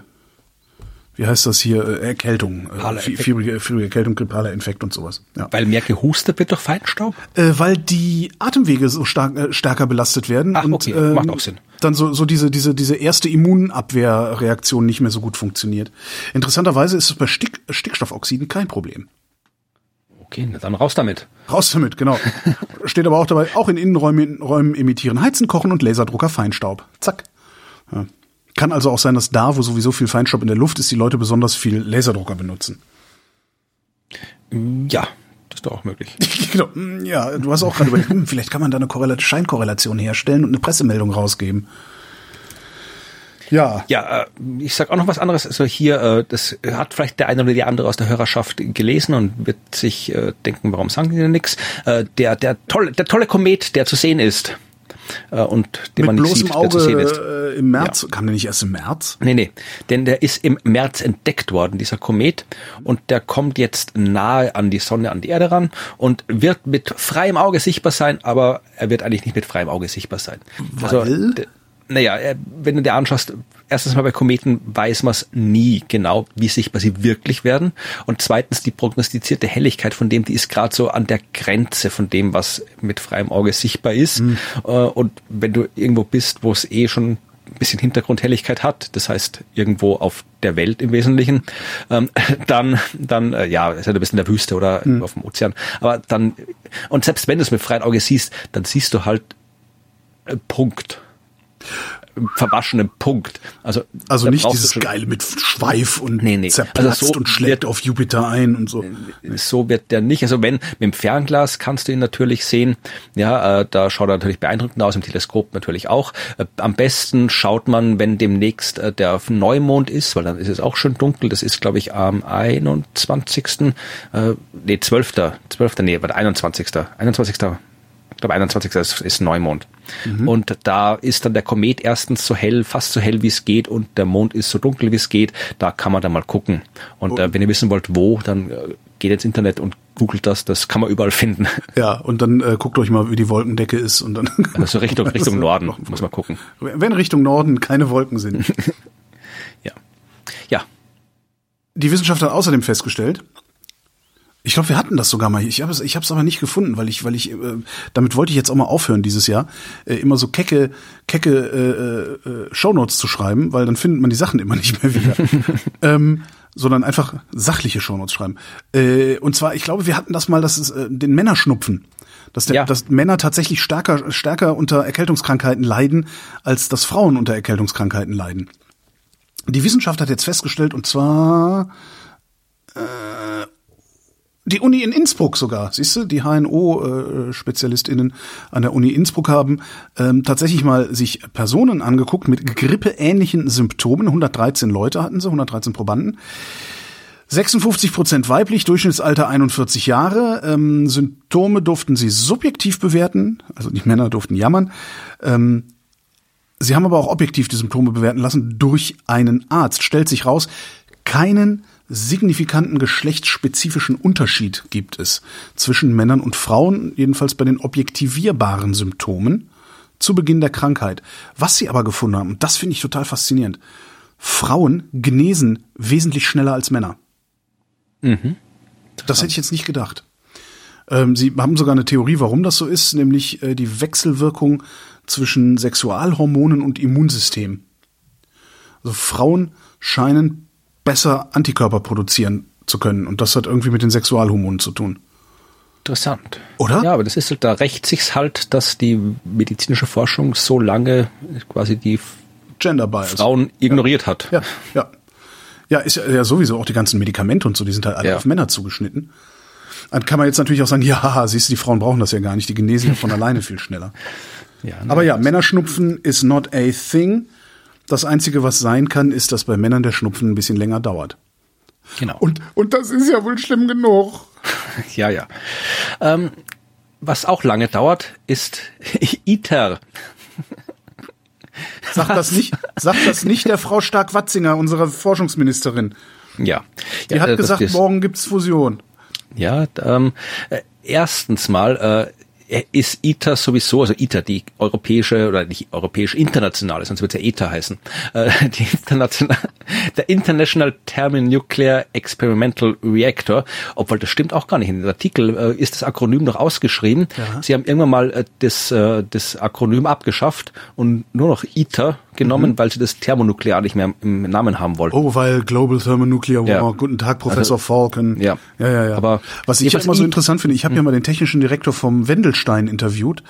wie heißt das hier, äh, Erkältung, äh, fiebrige, fiebrige Erkältung, grippaler Infekt und sowas. Ja. Weil mehr gehustet wird durch Feinstaub? Äh, weil die Atemwege so stark, äh, stärker belastet werden. Ach, und, okay, ähm, macht auch Sinn. Dann so, so diese, diese, diese erste Immunabwehrreaktion nicht mehr so gut funktioniert. Interessanterweise ist es bei Stick, Stickstoffoxiden kein Problem. Okay, dann raus damit. Raus damit, genau. Steht aber auch dabei, auch in Innenräumen Räumen emittieren Heizen, Kochen und Laserdrucker Feinstaub. Zack. Ja. Kann also auch sein, dass da, wo sowieso viel Feinstaub in der Luft ist, die Leute besonders viel Laserdrucker benutzen. Ja, das ist doch auch möglich. genau. Ja, du hast auch gerade überlegt, hm, vielleicht kann man da eine Korrelation, Scheinkorrelation herstellen und eine Pressemeldung rausgeben. Ja. Ja, äh, ich sag auch noch was anderes. Also hier, äh, das hat vielleicht der eine oder die andere aus der Hörerschaft gelesen und wird sich äh, denken, warum sagen die denn nichts? Der, der tolle, der tolle Komet, der zu sehen ist äh, und den Mit man nicht bloßem sieht, Auge der zu sehen ist. Äh, im März, ja. kam der nicht erst im März? Nee, nee, denn der ist im März entdeckt worden, dieser Komet, und der kommt jetzt nahe an die Sonne, an die Erde ran und wird mit freiem Auge sichtbar sein, aber er wird eigentlich nicht mit freiem Auge sichtbar sein. Weil? Also, naja, wenn du dir anschaust, erstens mal bei Kometen weiß man es nie genau, wie sichtbar sie wirklich werden. Und zweitens, die prognostizierte Helligkeit von dem, die ist gerade so an der Grenze von dem, was mit freiem Auge sichtbar ist. Mhm. Und wenn du irgendwo bist, wo es eh schon ein bisschen Hintergrundhelligkeit hat, das heißt irgendwo auf der Welt im Wesentlichen, ähm, dann, dann, äh, ja, ist halt ein bisschen in der Wüste oder mhm. auf dem Ozean, aber dann, und selbst wenn du es mit freiem Auge siehst, dann siehst du halt äh, Punkt verwaschenen Punkt. Also, also nicht dieses geile mit Schweif und nee, nee. zerplatzt also so und schlägt auf Jupiter ein und so. So wird der nicht. Also wenn mit dem Fernglas kannst du ihn natürlich sehen. Ja, äh, da schaut er natürlich beeindruckend aus, im Teleskop natürlich auch. Äh, am besten schaut man, wenn demnächst äh, der Neumond ist, weil dann ist es auch schön dunkel. Das ist, glaube ich, am 21. Äh, nee, 12. 12. Nee, warte, 21. 21 ich glaube 21. ist, ist Neumond. Mhm. Und da ist dann der Komet erstens so hell, fast so hell wie es geht und der Mond ist so dunkel wie es geht. Da kann man dann mal gucken. Und oh. äh, wenn ihr wissen wollt, wo, dann äh, geht ins Internet und googelt das, das kann man überall finden. Ja, und dann äh, guckt euch mal, wie die Wolkendecke ist und dann. Also Richtung, Richtung Norden, muss man gucken. Wenn Richtung Norden keine Wolken sind. ja. Ja. Die Wissenschaft hat außerdem festgestellt, ich glaube, wir hatten das sogar mal. Ich habe es, ich habe es aber nicht gefunden, weil ich, weil ich, äh, damit wollte ich jetzt auch mal aufhören dieses Jahr, äh, immer so kecke, kecke äh, äh, Shownotes zu schreiben, weil dann findet man die Sachen immer nicht mehr wieder. ähm, sondern einfach sachliche Shownotes schreiben. Äh, und zwar, ich glaube, wir hatten das mal, dass es äh, den Männerschnupfen, dass, der, ja. dass Männer tatsächlich stärker, stärker unter Erkältungskrankheiten leiden, als dass Frauen unter Erkältungskrankheiten leiden. Die Wissenschaft hat jetzt festgestellt, und zwar äh, die Uni in Innsbruck sogar, siehst du, die HNO-SpezialistInnen an der Uni Innsbruck haben ähm, tatsächlich mal sich Personen angeguckt mit grippeähnlichen Symptomen. 113 Leute hatten sie, 113 Probanden. 56 Prozent weiblich, Durchschnittsalter 41 Jahre. Ähm, Symptome durften sie subjektiv bewerten, also die Männer durften jammern. Ähm, sie haben aber auch objektiv die Symptome bewerten lassen durch einen Arzt. Stellt sich raus, keinen signifikanten geschlechtsspezifischen Unterschied gibt es zwischen Männern und Frauen, jedenfalls bei den objektivierbaren Symptomen zu Beginn der Krankheit. Was sie aber gefunden haben, und das finde ich total faszinierend, Frauen genesen wesentlich schneller als Männer. Mhm. Das hätte ich jetzt nicht gedacht. Ähm, sie haben sogar eine Theorie, warum das so ist, nämlich äh, die Wechselwirkung zwischen Sexualhormonen und Immunsystem. Also Frauen scheinen besser Antikörper produzieren zu können. Und das hat irgendwie mit den Sexualhormonen zu tun. Interessant. Oder? Ja, aber das ist halt, da rächt sich's halt, dass die medizinische Forschung so lange quasi die Gender Bias. Frauen ignoriert ja. hat. Ja, ja. Ja, ist ja, ja sowieso auch die ganzen Medikamente und so, die sind halt alle ja. auf Männer zugeschnitten. Dann kann man jetzt natürlich auch sagen, ja, siehst du, die Frauen brauchen das ja gar nicht, die genesen ja von alleine viel schneller. Ja, Aber ja, Männerschnupfen is not a thing. Das Einzige, was sein kann, ist, dass bei Männern der Schnupfen ein bisschen länger dauert. Genau. Und, und das ist ja wohl schlimm genug. ja, ja. Ähm, was auch lange dauert, ist ITER. Sagt das nicht, sagt das nicht der Frau Stark-Watzinger, unsere Forschungsministerin. Ja. Die ja, hat äh, gesagt, morgen gibt's Fusion. Ja, ähm, äh, erstens mal äh, ist ITER sowieso, also ITER, die europäische oder nicht europäisch internationale, sonst wird es ja ETA heißen, äh, die international, der International Thermonuclear Experimental Reactor, obwohl das stimmt auch gar nicht. In dem Artikel äh, ist das Akronym noch ausgeschrieben. Ja. Sie haben irgendwann mal äh, das, äh, das Akronym abgeschafft und nur noch ITER genommen, weil sie das Thermonuklear nicht mehr im Namen haben wollten. Oh, weil Global Thermonuclear War. Ja. Guten Tag, Professor Also, Falken. ja. ja, ja, ja. Aber was ich immer so interessant finde, ich habe ja mal den technischen Direktor vom Wendelstein interviewt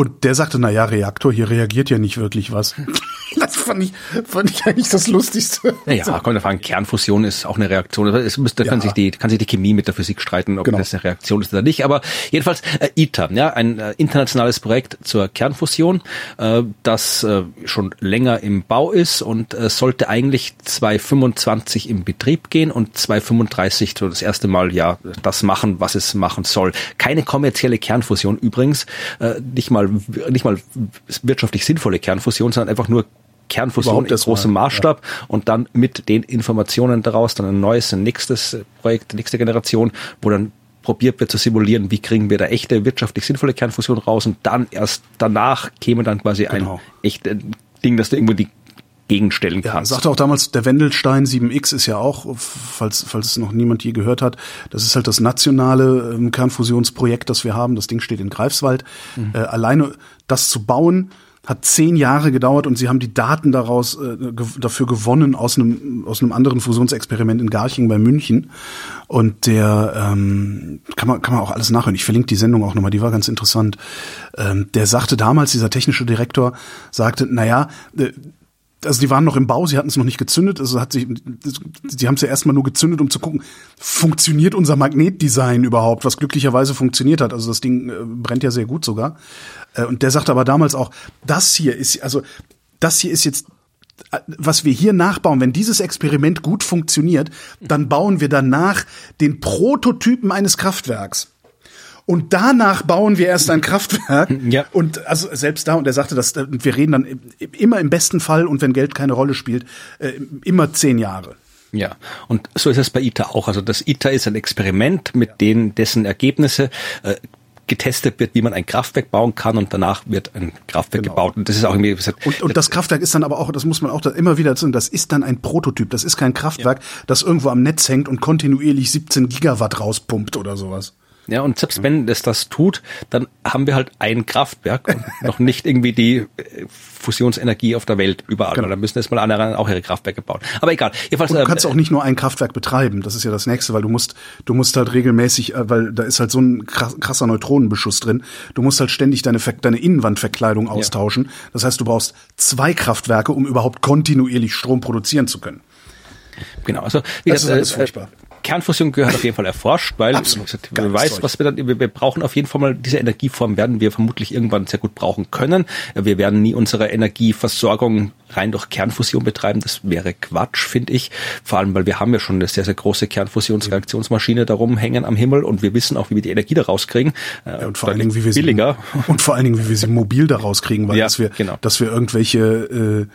und der sagte, na ja, Reaktor, hier reagiert ja nicht wirklich was. das fand ich, fand ich eigentlich das Lustigste. Ja, ja, kommt davon, Kernfusion ist auch eine Reaktion. Es müsste, kann Ja. sich die, kann sich die Chemie mit der Physik streiten, ob Genau. das eine Reaktion ist oder nicht. Aber jedenfalls äh, ITER, ja, ein äh, internationales Projekt zur Kernfusion, äh, das äh, schon länger im Bau ist und äh, sollte eigentlich 2025 im Betrieb gehen und 2035 so das erste Mal ja das machen, was es machen soll. Keine kommerzielle Kernfusion übrigens, äh, nicht mal nicht mal wirtschaftlich sinnvolle Kernfusion, sondern einfach nur Kernfusion mal, großem Maßstab und dann mit den Informationen daraus dann ein neues, ein nächstes Projekt, nächste Generation, wo dann probiert wird zu simulieren, wie kriegen wir da echte wirtschaftlich sinnvolle Kernfusion raus und dann erst danach käme dann quasi Genau. ein echtes Ding, das du irgendwo die gegenstellen Ja, kannst. sagte auch damals, der Wendelstein 7X ist ja auch, falls, falls es noch niemand je gehört hat, das ist halt das nationale ähm, Kernfusionsprojekt, das wir haben. Das Ding steht in Greifswald. Mhm. Äh, alleine das zu bauen, hat zehn Jahre gedauert und sie haben die Daten daraus äh, ge dafür gewonnen aus einem aus einem anderen Fusionsexperiment in Garching bei München und der ähm, kann man kann man auch alles nachhören. Ich verlinke die Sendung auch nochmal, die war ganz interessant. Ähm, der sagte damals dieser technische Direktor sagte, na ja, äh, also die waren noch im Bau, sie hatten es noch nicht gezündet, also hat sich, sie haben es ja erstmal nur gezündet, um zu gucken, funktioniert unser Magnetdesign überhaupt, was glücklicherweise funktioniert hat. Also das Ding äh, brennt ja sehr gut sogar. Äh, und der sagte aber damals auch, das hier ist, also das hier ist jetzt äh, was wir hier nachbauen, wenn dieses Experiment gut funktioniert, dann bauen wir danach den Prototypen eines Kraftwerks. Und danach bauen wir erst ein Kraftwerk. Ja. Und also selbst da, und er sagte, dass äh, wir reden dann immer im besten Fall und wenn Geld keine Rolle spielt, äh, immer zehn Jahre. Ja, und so ist es bei ITER auch. Also das ITER ist ein Experiment, mit denen dessen Ergebnisse äh, getestet wird, wie man ein Kraftwerk bauen kann und danach wird ein Kraftwerk Genau. gebaut. Und das ist auch irgendwie, wie gesagt, Und, und das Kraftwerk ist dann aber auch, das muss man auch da immer wieder sagen, das ist dann ein Prototyp. Das ist kein Kraftwerk, das irgendwo am Netz hängt und kontinuierlich 17 Gigawatt rauspumpt oder sowas. Ja, und selbst wenn es das tut, dann haben wir halt ein Kraftwerk und noch nicht irgendwie die äh, Fusionsenergie auf der Welt überall. Genau. Da müssen jetzt mal andere auch ihre Kraftwerke bauen. Aber egal. Jedenfalls, Und du ähm, kannst auch nicht nur ein Kraftwerk betreiben. Das ist ja das nächste, weil du musst, du musst halt regelmäßig, äh, weil da ist halt so ein krass- krasser Neutronenbeschuss drin. Du musst halt ständig deine, deine Innenwandverkleidung austauschen. Das heißt, du brauchst zwei Kraftwerke, um überhaupt kontinuierlich Strom produzieren zu können. Genau, also wie Das gesagt, ist alles äh, furchtbar. Kernfusion gehört auf jeden Fall erforscht, weil Absolut. gesagt, wer weiß, Zeug. was wir dann, wir, wir brauchen auf jeden Fall mal diese Energieform werden wir vermutlich irgendwann sehr gut brauchen können. Wir werden nie unsere Energieversorgung rein durch Kernfusion betreiben. Das wäre Quatsch, finde ich. Vor allem, weil wir haben ja schon eine sehr, sehr große Kernfusionsreaktionsmaschine darum hängen am Himmel und wir wissen auch, wie wir die Energie da rauskriegen. Äh, Ja, und vor allen Dingen, wie wir sie billiger. und vor allen Dingen, wie wir sie mobil daraus kriegen, weil Ja, dass wir, genau. dass wir irgendwelche äh, äh,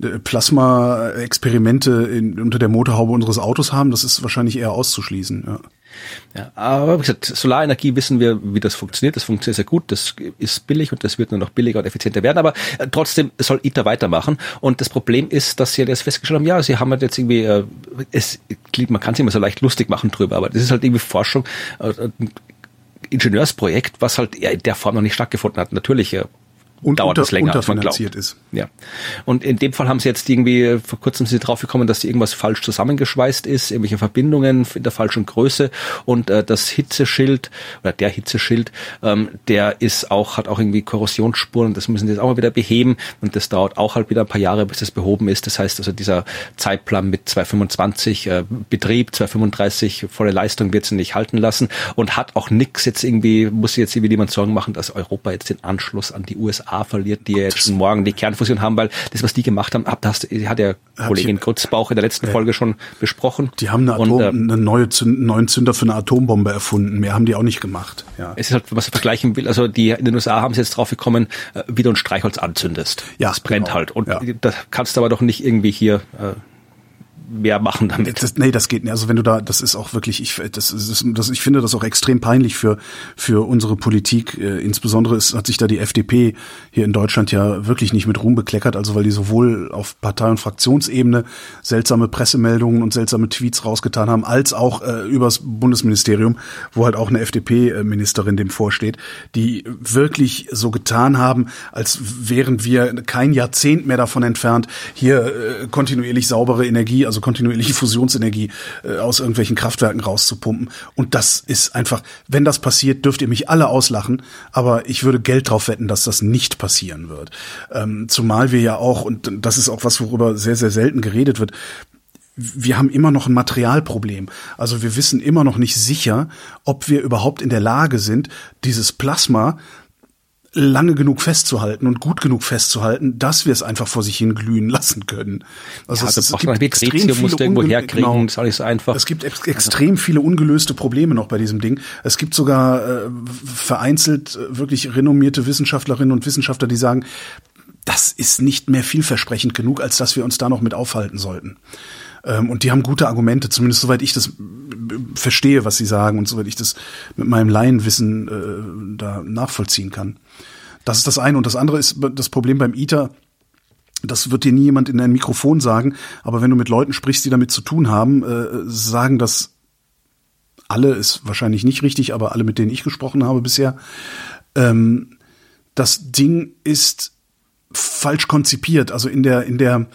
Plasma-Experimente in, unter der Motorhaube unseres Autos haben, das ist wahrscheinlich eher auszuschließen. Ja. Ja, aber wie gesagt, Solarenergie wissen wir, wie das funktioniert. Das funktioniert sehr gut, das ist billig und das wird nur noch billiger und effizienter werden. Aber äh, trotzdem soll ITER weitermachen. Und das Problem ist, dass sie jetzt festgestellt haben, ja, sie haben halt jetzt irgendwie, äh, es, man kann sich immer so leicht lustig machen drüber, aber das ist halt irgendwie Forschung, äh, ein Ingenieursprojekt, was halt in der Form noch nicht stattgefunden hat. Natürlich äh, Und dauert unter, das länger, als man glaubt. ist. Ja. Und in dem Fall haben sie jetzt irgendwie, vor kurzem sind sie draufgekommen, dass irgendwas falsch zusammengeschweißt ist, irgendwelche Verbindungen in der falschen Größe und äh, das Hitzeschild oder der Hitzeschild, ähm, der ist auch, hat auch irgendwie Korrosionsspuren, das müssen sie jetzt auch mal wieder beheben und das dauert auch halt wieder ein paar Jahre, bis das behoben ist. Das heißt also, dieser Zeitplan mit 225 äh, Betrieb, 235 volle Leistung wird sie nicht halten lassen und hat auch nix jetzt irgendwie, muss jetzt irgendwie jemand Sorgen machen, dass Europa jetzt den Anschluss an die USA USA verliert, die jetzt schon morgen die Kernfusion haben, weil das, was die gemacht haben, hat, das hat ja Kollegin Kurzbauch in der letzten Folge schon besprochen. Die haben eine Atom, und, äh, eine neue Zünd, neuen Zünder für eine Atombombe erfunden. Mehr haben die auch nicht gemacht. Ja. Es ist halt, was ich vergleichen will. Also die in den USA haben sie jetzt drauf gekommen, äh, wie du ein Streichholz anzündest. Ja, das brennt genau. halt. Und ja. das kannst du aber doch nicht irgendwie hier äh, mehr machen damit. Das, nee, das geht nicht. Also wenn du da, das ist auch wirklich, ich, das ist, das, ich finde das auch extrem peinlich für für unsere Politik. Äh, insbesondere ist, hat sich da die FDP hier in Deutschland ja wirklich nicht mit Ruhm bekleckert. Also weil die sowohl auf Partei- und Fraktionsebene seltsame Pressemeldungen und seltsame Tweets rausgetan haben, als auch äh, übers Bundesministerium, wo halt auch eine FDP-Ministerin dem vorsteht, die wirklich so getan haben, als wären wir kein Jahrzehnt mehr davon entfernt, hier äh, kontinuierlich saubere Energie, also also kontinuierliche Fusionsenergie äh, aus irgendwelchen Kraftwerken rauszupumpen. Und das ist einfach, wenn das passiert, dürft ihr mich alle auslachen, aber ich würde Geld drauf wetten, dass das nicht passieren wird. Ähm, zumal wir ja auch, und das ist auch was, worüber sehr, sehr selten geredet wird, wir haben immer noch ein Materialproblem. Also wir wissen immer noch nicht sicher, ob wir überhaupt in der Lage sind, dieses Plasma lange genug festzuhalten und gut genug festzuhalten, dass wir es einfach vor sich hin glühen lassen können. Also ja, es, es gibt extrem viele musst irgendwo herkriegen, genau, ist alles einfach. Es gibt ex extrem viele ungelöste Probleme noch bei diesem Ding. Es gibt sogar äh, vereinzelt äh, wirklich renommierte Wissenschaftlerinnen und Wissenschaftler, die sagen, das ist nicht mehr vielversprechend genug, als dass wir uns da noch mit aufhalten sollten. Ähm, und die haben gute Argumente, zumindest soweit ich das äh, verstehe, was sie sagen und soweit ich das mit meinem Laienwissen äh, da nachvollziehen kann. Das ist das eine. Und das andere ist das Problem beim ITER. Das wird dir nie jemand in ein Mikrofon sagen, aber wenn du mit Leuten sprichst, die damit zu tun haben, äh, sagen das alle, ist wahrscheinlich nicht richtig, aber alle, mit denen ich gesprochen habe bisher, ähm, das Ding ist falsch konzipiert. Also in der, in der,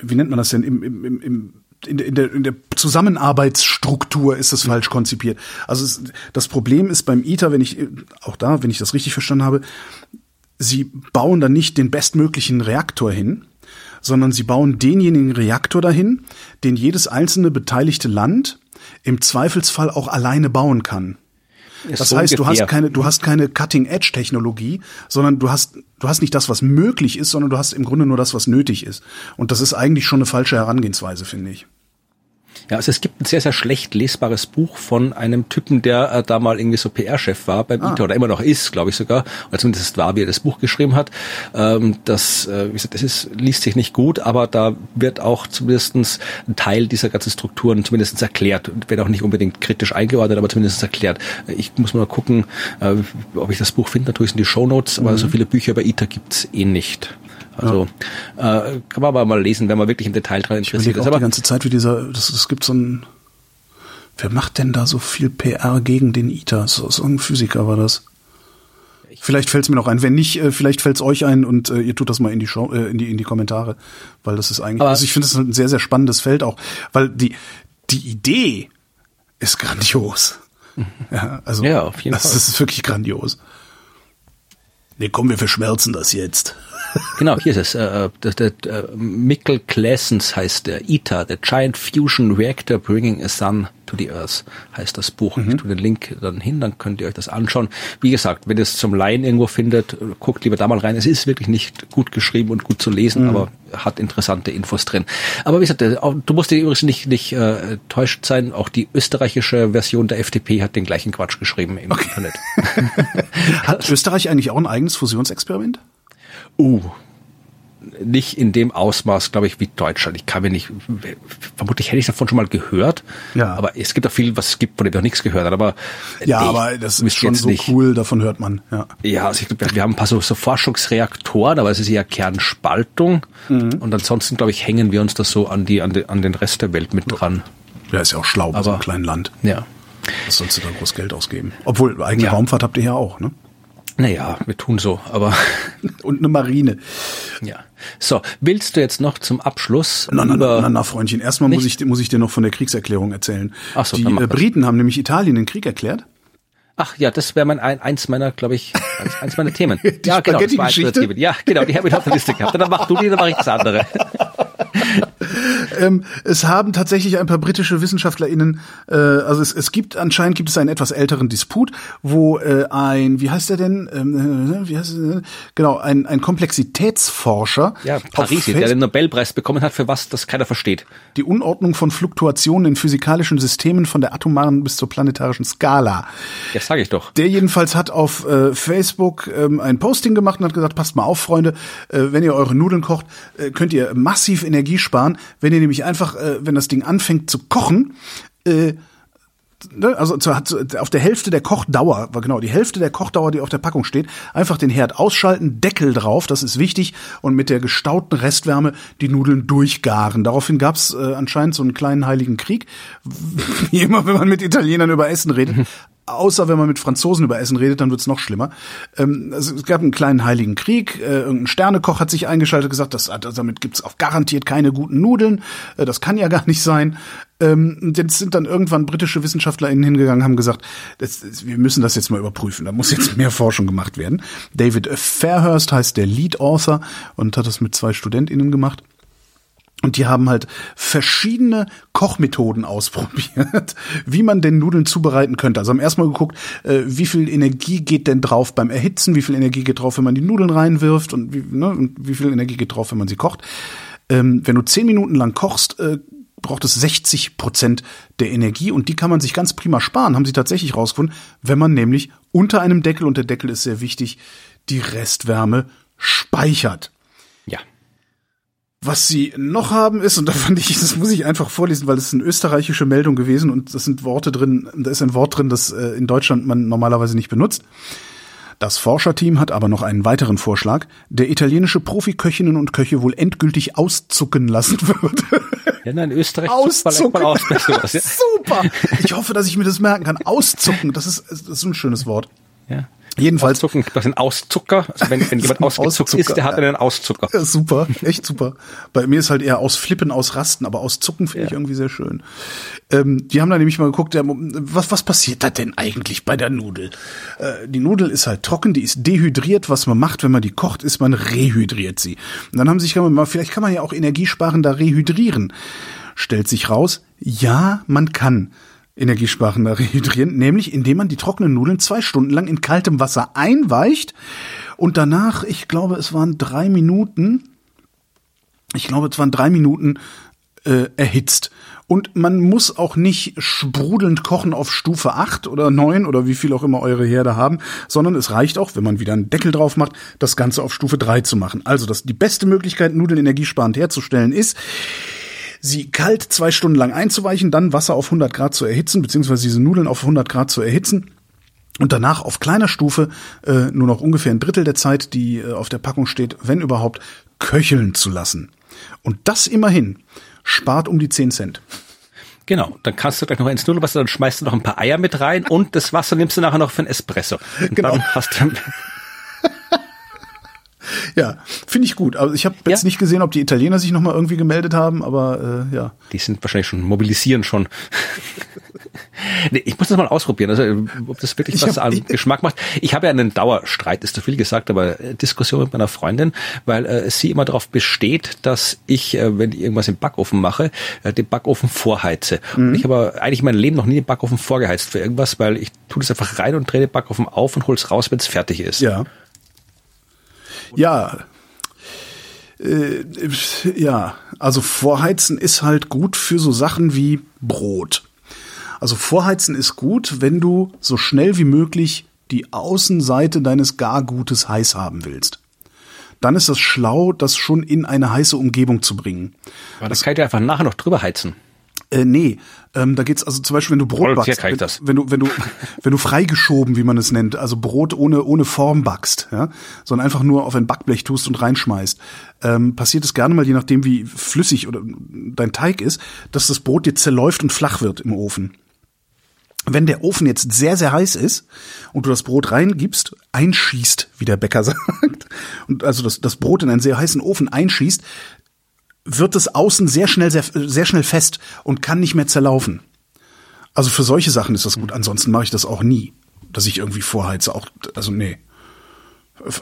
wie nennt man das denn, im, im, im in der, in der, in der Zusammenarbeitsstruktur ist es falsch konzipiert. Also es, das Problem ist beim ITER, wenn ich auch da, wenn ich das richtig verstanden habe, sie bauen da nicht den bestmöglichen Reaktor hin, sondern sie bauen denjenigen Reaktor dahin, den jedes einzelne beteiligte Land im Zweifelsfall auch alleine bauen kann. Ist das so heißt, ungefähr. du hast keine, du hast keine Cutting-Edge-Technologie, sondern du hast, du hast nicht das, was möglich ist, sondern du hast im Grunde nur das, was nötig ist. Und das ist eigentlich schon eine falsche Herangehensweise, finde ich. Ja, also es gibt ein sehr, sehr schlecht lesbares Buch von einem Typen, der äh, da mal irgendwie so PR-Chef war beim ah. ITER oder immer noch ist, glaube ich sogar, oder zumindest war, wie er das Buch geschrieben hat. Ähm, das, äh, wie gesagt, das ist, liest sich nicht gut, aber da wird auch zumindestens ein Teil dieser ganzen Strukturen zumindest erklärt, wird auch nicht unbedingt kritisch eingeordnet, aber zumindest erklärt. Ich muss mal gucken, äh, ob ich das Buch finde, natürlich in die Show Notes, aber mhm. so viele Bücher über ITER gibt's eh nicht. Also ja. äh, kann man aber mal lesen, wenn man wirklich im Detail dran interessiert ist. Aber die ganze Zeit, wie dieser, das, es gibt so ein, wer macht denn da so viel PR gegen den ITER? So, so ein Physiker war das. Vielleicht fällt es mir noch ein. Wenn nicht, äh, vielleicht fällt es euch ein und äh, ihr tut das mal in die Show, äh, in die in die Kommentare, weil das ist eigentlich. Aber also ich finde es ein sehr sehr spannendes Feld auch, weil die die Idee ist grandios. Mhm. Ja, also ja, auf jeden das, Fall. das ist wirklich grandios. Nee, komm, wir verschmerzen das jetzt. Genau, hier ist es. Äh, der, der, der Mikkel Claessens heißt der ITER, der Giant Fusion Reactor Bringing a Sun to the Earth, heißt das Buch. Mhm. Ich tue den Link dann hin, dann könnt ihr euch das anschauen. Wie gesagt, wenn ihr es zum Laien irgendwo findet, guckt lieber da mal rein. Es ist wirklich nicht gut geschrieben und gut zu lesen, mhm. aber hat interessante Infos drin. Aber wie gesagt, du musst dir übrigens nicht, nicht äh, täuscht sein. Auch die österreichische Version der FDP hat den gleichen Quatsch geschrieben im okay. Internet. hat Österreich eigentlich auch ein eigenes Fusionsexperiment? Uh, nicht in dem Ausmaß, glaube ich, wie Deutschland. Ich kann mir nicht, vermutlich hätte ich davon schon mal gehört. Ja. Aber es gibt auch viel, was es gibt, von dem ich noch nichts gehört habe. Aber ja, aber das ist schon so nicht. cool, davon hört man. Ja, ja also ich glaube, wir haben ein paar so, so Forschungsreaktoren, aber es ist eher Kernspaltung. Mhm. Und ansonsten, glaube ich, hängen wir uns da so an die, an, die, an den Rest der Welt mit dran. Ja, ist ja auch schlau bei so einem kleinen Land. Ja. Was sollst du da groß Geld ausgeben? Obwohl, eigene ja. Raumfahrt habt ihr ja auch, ne? Naja, wir tun so, aber. Und eine Marine. Ja. So, willst du jetzt noch zum Abschluss? Na, na, na, na, na Freundchen. Erstmal muss ich, muss ich dir noch von der Kriegserklärung erzählen. Ach so, Die äh, Briten haben nämlich Italien den Krieg erklärt. Ach ja, das wäre mein eins meiner, glaube ich, eins, eins meiner Themen. die ja, genau, das war Ja, genau, die habe ich auf der Liste gehabt. dann mach du die, dann mach ich das andere. ähm, es haben tatsächlich ein paar britische WissenschaftlerInnen, äh, also es, es gibt anscheinend gibt es einen etwas älteren Disput, wo äh, ein, wie heißt der denn, ähm, äh, wie heißt er denn? Genau, ein, ein Komplexitätsforscher. Ja, Parisi, der den Nobelpreis bekommen hat für was, das keiner versteht. Die Unordnung von Fluktuationen in physikalischen Systemen von der atomaren bis zur planetarischen Skala. Ja, sage ich doch. Der jedenfalls hat auf äh, Facebook ähm, ein Posting gemacht und hat gesagt, passt mal auf, Freunde, äh, wenn ihr eure Nudeln kocht, äh, könnt ihr massiv Energie sparen, wenn ihr nämlich einfach, äh, wenn das Ding anfängt zu kochen, äh, ne, also zu, zu, auf der Hälfte der Kochdauer, genau, die Hälfte der Kochdauer, die auf der Packung steht, einfach den Herd ausschalten, Deckel drauf, das ist wichtig, und mit der gestauten Restwärme die Nudeln durchgaren. Daraufhin gab's äh, anscheinend so einen kleinen heiligen Krieg, wie immer, wenn man mit Italienern über Essen redet. Außer wenn man mit Franzosen über Essen redet, dann wird's noch schlimmer. Ähm, also es gab einen kleinen heiligen Krieg. Äh, irgendein Sternekoch hat sich eingeschaltet, gesagt, das, damit gibt's auch garantiert keine guten Nudeln. Äh, das kann ja gar nicht sein. Ähm, jetzt sind dann irgendwann britische WissenschaftlerInnen hingegangen, haben gesagt, das, wir müssen das jetzt mal überprüfen. Da muss jetzt mehr Forschung gemacht werden. David Fairhurst heißt der Lead Author und hat das mit zwei StudentInnen gemacht. Und die haben halt verschiedene Kochmethoden ausprobiert, wie man denn Nudeln zubereiten könnte. Also haben erstmal geguckt, äh, wie viel Energie geht denn drauf beim Erhitzen, wie viel Energie geht drauf, wenn man die Nudeln reinwirft und wie, ne, und wie viel Energie geht drauf, wenn man sie kocht. Ähm, wenn du zehn Minuten lang kochst, äh, braucht es 60 Prozent der Energie und die kann man sich ganz prima sparen, haben sie tatsächlich rausgefunden, wenn man nämlich unter einem Deckel, und der Deckel ist sehr wichtig, die Restwärme speichert. Was sie noch haben ist, und da fand ich, das muss ich einfach vorlesen, weil das ist eine österreichische Meldung gewesen und das sind Worte drin, da ist ein Wort drin, das äh, in Deutschland man normalerweise nicht benutzt. Das Forscherteam hat aber noch einen weiteren Vorschlag, der italienische Profiköchinnen und Köche wohl endgültig auszucken lassen wird. Ja, nein, in Österreich auszucken. Aus, ja. Super. Ich hoffe, dass ich mir das merken kann. Auszucken, das ist, das ist ein schönes Wort. Ja. Jedenfalls. Auszucken, das sind Auszucker. Also wenn, wenn jemand ausgezuckt ist, der hat einen Auszucker. Ja, super, echt super. Bei mir ist halt eher ausflippen, ausrasten, aber auszucken finde ja. ich irgendwie sehr schön. Ähm, die haben da nämlich mal geguckt, ja, was, was passiert da denn eigentlich bei der Nudel? Äh, die Nudel ist halt trocken, die ist dehydriert. Was man macht, wenn man die kocht, ist, man rehydriert sie. Und dann haben sich mal, vielleicht kann man ja auch energiesparender rehydrieren. Stellt sich raus, ja, man kann energiesparender rehydrieren, nämlich indem man die trockenen Nudeln zwei Stunden lang in kaltem Wasser einweicht und danach, ich glaube, es waren drei Minuten, ich glaube, es waren drei Minuten äh, erhitzt. Und man muss auch nicht sprudelnd kochen auf Stufe 8 oder 9 oder wie viel auch immer eure Herde haben, sondern es reicht auch, wenn man wieder einen Deckel drauf macht, das Ganze auf Stufe 3 zu machen. Also das, die beste Möglichkeit, Nudeln energiesparend herzustellen, ist, sie kalt zwei Stunden lang einzuweichen, dann Wasser auf 100 Grad zu erhitzen, beziehungsweise diese Nudeln auf 100 Grad zu erhitzen und danach auf kleiner Stufe äh, nur noch ungefähr ein Drittel der Zeit, die äh, auf der Packung steht, wenn überhaupt, köcheln zu lassen. Und das immerhin spart um die 10 Cent. Genau, dann kannst du gleich noch ins Nudelwasser, dann schmeißt du noch ein paar Eier mit rein und das Wasser nimmst du nachher noch für ein Espresso. Und genau. Dann hast du ja, finde ich gut. Aber ich habe jetzt ja. nicht gesehen, ob die Italiener sich noch mal irgendwie gemeldet haben, aber äh, ja. Die sind wahrscheinlich schon mobilisieren schon. nee, ich muss das mal ausprobieren, also ob das wirklich ich was hab, an ich, Geschmack macht. Ich habe ja einen Dauerstreit, ist zu viel gesagt, aber äh, Diskussion mit meiner Freundin, weil äh, sie immer darauf besteht, dass ich, äh, wenn ich irgendwas im Backofen mache, äh, den Backofen vorheize. Mhm. Und ich habe eigentlich mein Leben noch nie den Backofen vorgeheizt für irgendwas, weil ich tue das einfach rein und drehe den Backofen auf und hol's raus, wenn es fertig ist. Ja. Ja. Äh, ja, also Vorheizen ist halt gut für so Sachen wie Brot. Also Vorheizen ist gut, wenn du so schnell wie möglich die Außenseite deines Gargutes heiß haben willst. Dann ist das schlau, das schon in eine heiße Umgebung zu bringen. Aber das, das kann ich einfach nachher noch drüber heizen. Äh, nee, ähm, da geht's also zum Beispiel, wenn du Brot backst, wenn, wenn, du wenn du wenn du freigeschoben, wie man es nennt, also Brot ohne ohne Form backst, ja, sondern einfach nur auf ein Backblech tust und reinschmeißt, ähm, passiert es gerne mal, je nachdem wie flüssig oder dein Teig ist, dass das Brot dir zerläuft und flach wird im Ofen. Wenn der Ofen jetzt sehr, sehr heiß ist und du das Brot reingibst, einschießt, wie der Bäcker sagt, und also das, das Brot in einen sehr heißen Ofen einschießt, wird es außen sehr schnell, sehr, sehr schnell fest und kann nicht mehr zerlaufen. Also für solche Sachen ist das gut. Ansonsten mache ich das auch nie, dass ich irgendwie vorheize. Auch, also nee.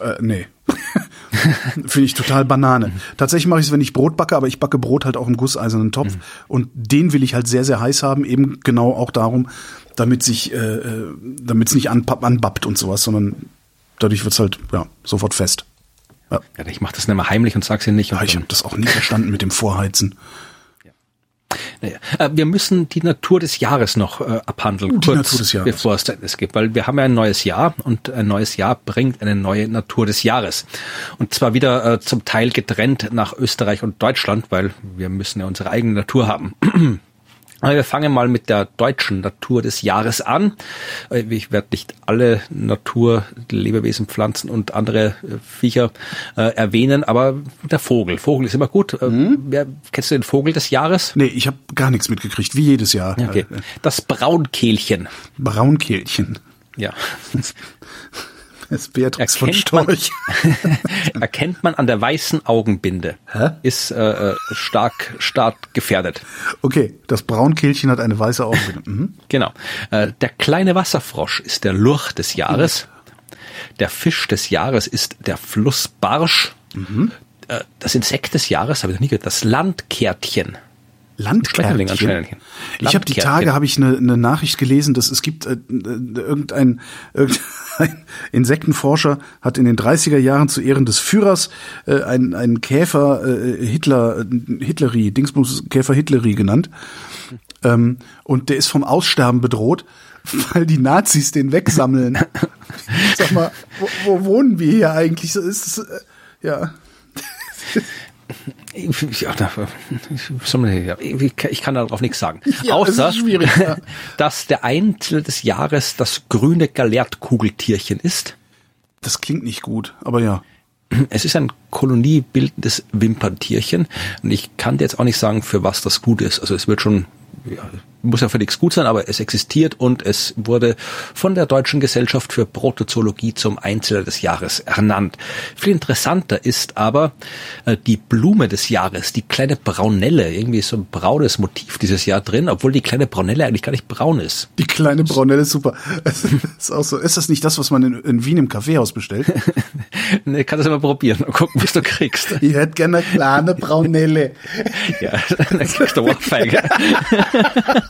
Äh, nee. Finde ich total Banane. Tatsächlich mache ich es, wenn ich Brot backe, aber ich backe Brot halt auch im gusseisernen Topf. Mhm. Und den will ich halt sehr, sehr heiß haben, eben genau auch darum, damit sich, äh, äh damit es nicht anbappt und sowas, sondern dadurch wird's halt ja sofort fest. Ja. ja ich mache das nicht mehr heimlich und sag's ihnen nicht. Ja, ich habe das auch nie verstanden mit dem Vorheizen. Naja, äh, wir müssen die Natur des Jahres noch äh, abhandeln, die kurz, bevor es Ende geht, weil wir haben ja ein neues Jahr und ein neues Jahr bringt eine neue Natur des Jahres. Und zwar wieder äh, zum Teil getrennt nach Österreich und Deutschland, weil wir müssen ja unsere eigene Natur haben. Wir fangen mal mit der deutschen Natur des Jahres an. Äh, ich werde nicht alle Natur, Lebewesen, Pflanzen und andere äh, Viecher äh, erwähnen, aber der Vogel. Vogel ist immer gut. Äh, mhm. Wer, kennst du den Vogel des Jahres? Nee, ich habe gar nichts mitgekriegt, wie jedes Jahr. Okay. Das Braunkehlchen. Braunkehlchen. Ja. Ist Beatrix von Storch. Man, erkennt man an der weißen Augenbinde. Hä? Ist äh, äh, stark, stark gefährdet. Okay, das Braunkehlchen hat eine weiße Augenbinde. Mhm. Genau. Äh, der kleine Wasserfrosch ist der Lurch des Jahres. Der Fisch des Jahres ist der Flussbarsch. Mhm. Äh, das Insekt des Jahres, habe ich noch nie gehört, das Landkärtchen. Landkärtchen. Ich habe die Tage habe ich eine, eine Nachricht gelesen, dass es gibt äh, irgendein, irgendein Insektenforscher hat in den 30er Jahren zu Ehren des Führers äh, einen, einen Käfer äh, Hitler Hitleri Dingsbums Käfer Hitleri genannt. Ähm, und der ist vom Aussterben bedroht, weil die Nazis den wegsammeln. Sag mal, wo, wo wohnen wir hier eigentlich? Ist es, äh, ja. Ja, ich kann darauf nichts sagen. Ja, Außer, ja. dass der Einzel des Jahres das grüne Galertkugeltierchen ist. Das klingt nicht gut, aber ja. Es ist ein koloniebildendes Wimperntierchen und ich kann dir jetzt auch nicht sagen, für was das gut ist. Also es wird schon ja, muss ja für nichts gut sein, aber es existiert und es wurde von der Deutschen Gesellschaft für Protozoologie zum Einzeller des Jahres ernannt. Viel interessanter ist aber äh, die Blume des Jahres, die kleine Braunelle. Irgendwie so ein braunes Motiv dieses Jahr drin, obwohl die kleine Braunelle eigentlich gar nicht braun ist. Die kleine Braunelle ist super. ist, auch so. ist das nicht das, was man in, in Wien im Kaffeehaus bestellt? nee, kannst du mal probieren und gucken, was du kriegst. Ich hätte gerne eine kleine Braunelle. ja, dann kriegst du Ohrfeige. Ja,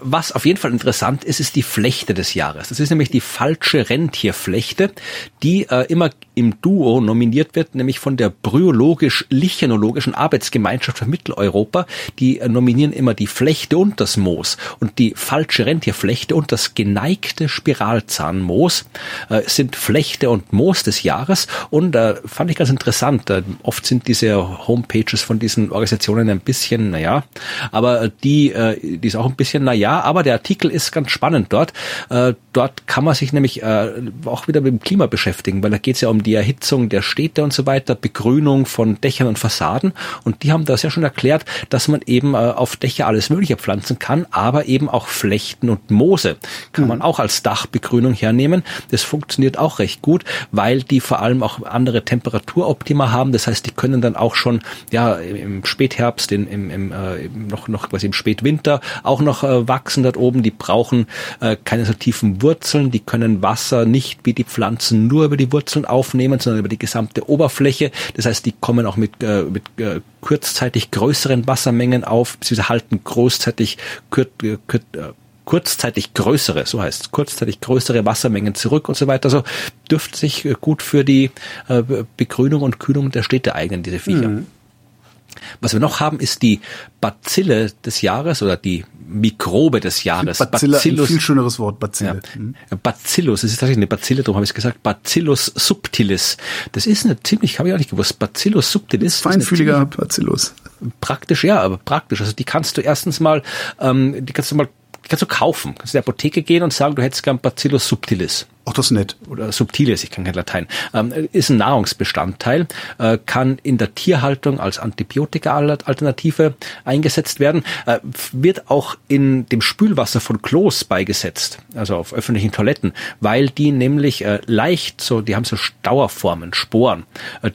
was auf jeden Fall interessant ist, ist die Flechte des Jahres. Das ist nämlich die falsche Rentierflechte, die äh, immer im Duo nominiert wird, nämlich von der Bryologisch-Lichenologischen Arbeitsgemeinschaft für Mitteleuropa. Die äh, nominieren immer die Flechte und das Moos. Und die falsche Rentierflechte und das geneigte Spiralzahnmoos äh, sind Flechte und Moos des Jahres. Und äh, fand ich ganz interessant. Äh, oft sind diese Homepages von diesen Organisationen ein bisschen, naja, aber die, äh, die ist auch ein bisschen, naja, aber der Artikel ist ganz spannend dort. Äh, dort kann man sich nämlich äh, auch wieder mit dem Klima beschäftigen, weil da geht es ja um die Erhitzung der Städte und so weiter, Begrünung von Dächern und Fassaden. Und die haben das ja schon erklärt, dass man eben äh, auf Dächer alles Mögliche pflanzen kann, aber eben auch Flechten und Moose kann mhm. man auch als Dachbegrünung hernehmen. Das funktioniert auch recht gut, weil die vor allem auch andere Temperaturoptima haben. Das heißt, die können dann auch schon ja im Spätherbst, in, im, im, äh, noch noch quasi im Spätwinter auch noch äh, wachsen dort oben. Die brauchen äh, keine so tiefen Wurzeln, die können Wasser nicht wie die Pflanzen nur über die Wurzeln aufnehmen, sondern über die gesamte Oberfläche. Das heißt, die kommen auch mit, äh, mit äh, kurzzeitig größeren Wassermengen auf, sie halten großzeitig kur, kur, kurzzeitig größere, so heißt es, kurzzeitig größere Wassermengen zurück und so weiter. Also dürfte sich gut für die Begrünung und Kühlung der Städte eignen, diese Viecher. Mhm. Was wir noch haben, ist die Bazille des Jahres oder die Mikrobe des Jahres. Bazille, Bacillus, ein viel schöneres Wort, Bazille. Ja. Mhm. Bacillus, das ist tatsächlich eine Bazille, darum habe ich es gesagt, Bacillus subtilis. Das ist eine ziemlich, habe ich auch nicht gewusst, Bacillus subtilis. Feinfühliger Bacillus. Praktisch, ja, aber praktisch. Also die kannst du erstens mal, ähm, die kannst du mal die kannst du kaufen. Kannst in die Apotheke gehen und sagen, du hättest gern Bacillus subtilis. Ach, das nett. Oder subtiles, ich kann kein Latein. Ähm, ist ein Nahrungsbestandteil, äh, kann in der Tierhaltung als Antibiotika-Alternative eingesetzt werden, äh, wird auch in dem Spülwasser von Klos beigesetzt, also auf öffentlichen Toiletten, weil die nämlich äh, leicht so, die haben so Dauerformen, Sporen,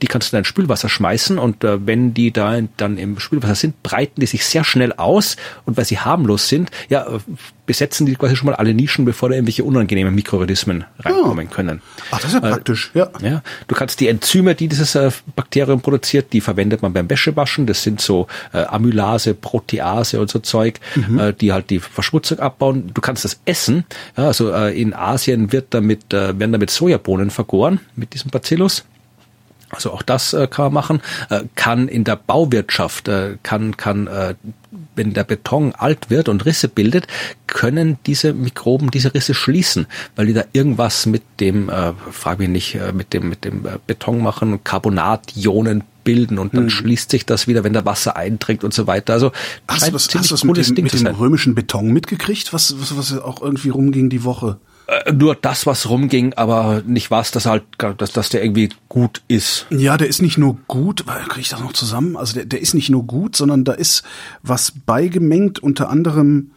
die kannst du in dein Spülwasser schmeißen und wenn die da dann im Spülwasser sind, breiten die sich sehr schnell aus und weil sie harmlos sind, ja, besetzen die quasi schon mal alle Nischen, bevor da irgendwelche unangenehmen Mikroorganismen reinkommen können. Ach, das ist ja praktisch, ja. Ja, du kannst die Enzyme, die dieses äh, Bakterium produziert, die verwendet man beim Wäschewaschen. Das sind so äh, Amylase, Protease und so Zeug, äh, die halt die Verschmutzung abbauen. Du kannst das essen. Ja, also äh, in Asien wird damit, äh, werden damit Sojabohnen vergoren mit diesem Bacillus. Also auch das äh, kann man machen. Äh, kann in der Bauwirtschaft, äh, kann, kann, äh, wenn der Beton alt wird und Risse bildet, können diese Mikroben diese Risse schließen, weil die da irgendwas mit dem, äh, frag mich nicht, äh, mit dem, mit dem äh, Beton machen, Carbonationen bilden und dann schließt sich das wieder, wenn der Wasser eindringt und so weiter. Also Hast du ziemlich hast das mit dem, mit dem römischen Beton mitgekriegt, was, was, was auch irgendwie rumging die Woche? Äh, nur das, was rumging, aber nicht was, dass halt, dass, dass der irgendwie gut ist. Ja, der ist nicht nur gut, kriege ich das noch zusammen? Also der, der ist nicht nur gut, sondern da ist was beigemengt, unter anderem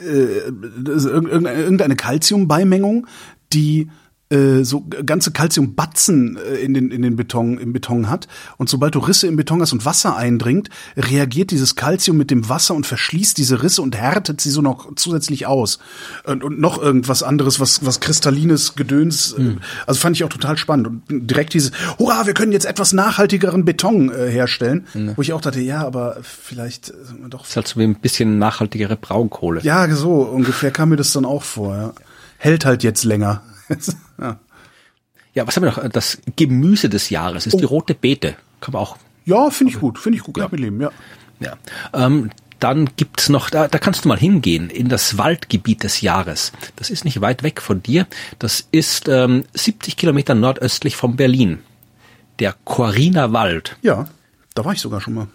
äh, irgendeine Calciumbeimengung, die äh, so ganze Calciumbatzen äh, in den in den Beton im Beton hat und sobald du Risse im Beton hast und Wasser eindringt, reagiert dieses Calcium mit dem Wasser und verschließt diese Risse und härtet sie so noch zusätzlich aus und, und noch irgendwas anderes, was was kristallines Gedöns. Äh, also fand ich auch total spannend und direkt dieses Hurra, wir können jetzt etwas nachhaltigeren Beton äh, herstellen, wo ich auch dachte, ja, aber vielleicht äh, doch ist halt so wie ein bisschen nachhaltigere Braunkohle. ja, so ungefähr kam mir das dann auch vor. Ja. Hält halt jetzt länger. Ja. Ja, was haben wir noch? Das Gemüse des Jahres ist die rote Beete. Kann man auch Ja, finde ich gut, finde ich gut, kann ich mit leben, ja. Ja. Ähm, dann gibt's noch, da, da kannst du mal hingehen, in das Waldgebiet des Jahres. Das ist nicht weit weg von dir. Das ist ähm, 70 Kilometer nordöstlich von Berlin. Der Quariner Wald. Ja, da war ich sogar schon mal.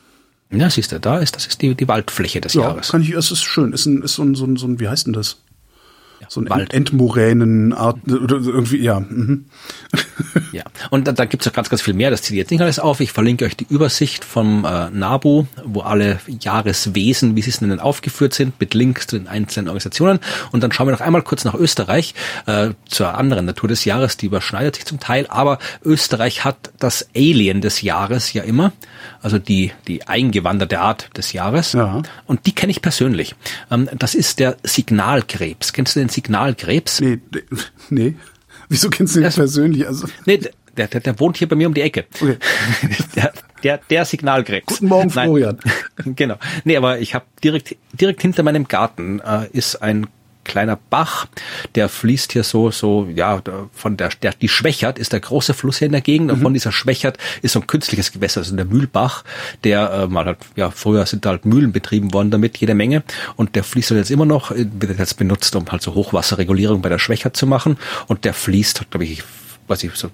Ja, siehst du, da ist, das ist die, die Waldfläche des Ja, Jahres. kann ich, es ist schön, ist ein, ist so ein, so ein, so ein wie heißt denn das? So ein Wald. Ent Endmoränenart, oder irgendwie, ja. Mhm. Ja, und da, da gibt's noch ganz, ganz viel mehr. Das zieht jetzt nicht alles auf. Ich verlinke euch die Übersicht vom äh, NABU, wo alle Jahreswesen, wie sie es nennen, aufgeführt sind, mit Links zu den einzelnen Organisationen. Und dann schauen wir noch einmal kurz nach Österreich, äh, zur anderen Natur des Jahres, die überschneidet sich zum Teil. Aber Österreich hat das Alien des Jahres ja immer, also die, die eingewanderte Art des Jahres. Ja. Und die kenne ich persönlich. Ähm, das ist der Signalkrebs. Kennst du den Signalkrebs? Nee, nee, nee. Wieso kennst du den persönlich? Also, Nee, der, der, der wohnt hier bei mir um die Ecke. Okay. Der, der, der Signalkrebs. Guten Morgen, Nein. Florian. Genau. Nee, aber ich habe direkt, direkt hinter meinem Garten äh, ist ein kleiner Bach, der fließt hier so, so, ja, von der, der, die Schwächert ist der große Fluss hier in der Gegend und von dieser Schwächert ist so ein künstliches Gewässer, also der Mühlbach, der äh, mal halt, ja, früher sind da halt Mühlen betrieben worden damit, jede Menge und der fließt halt jetzt immer noch, äh, wird jetzt benutzt, um halt so Hochwasserregulierung bei der Schwächert zu machen und der fließt, glaube ich, weiß ich, so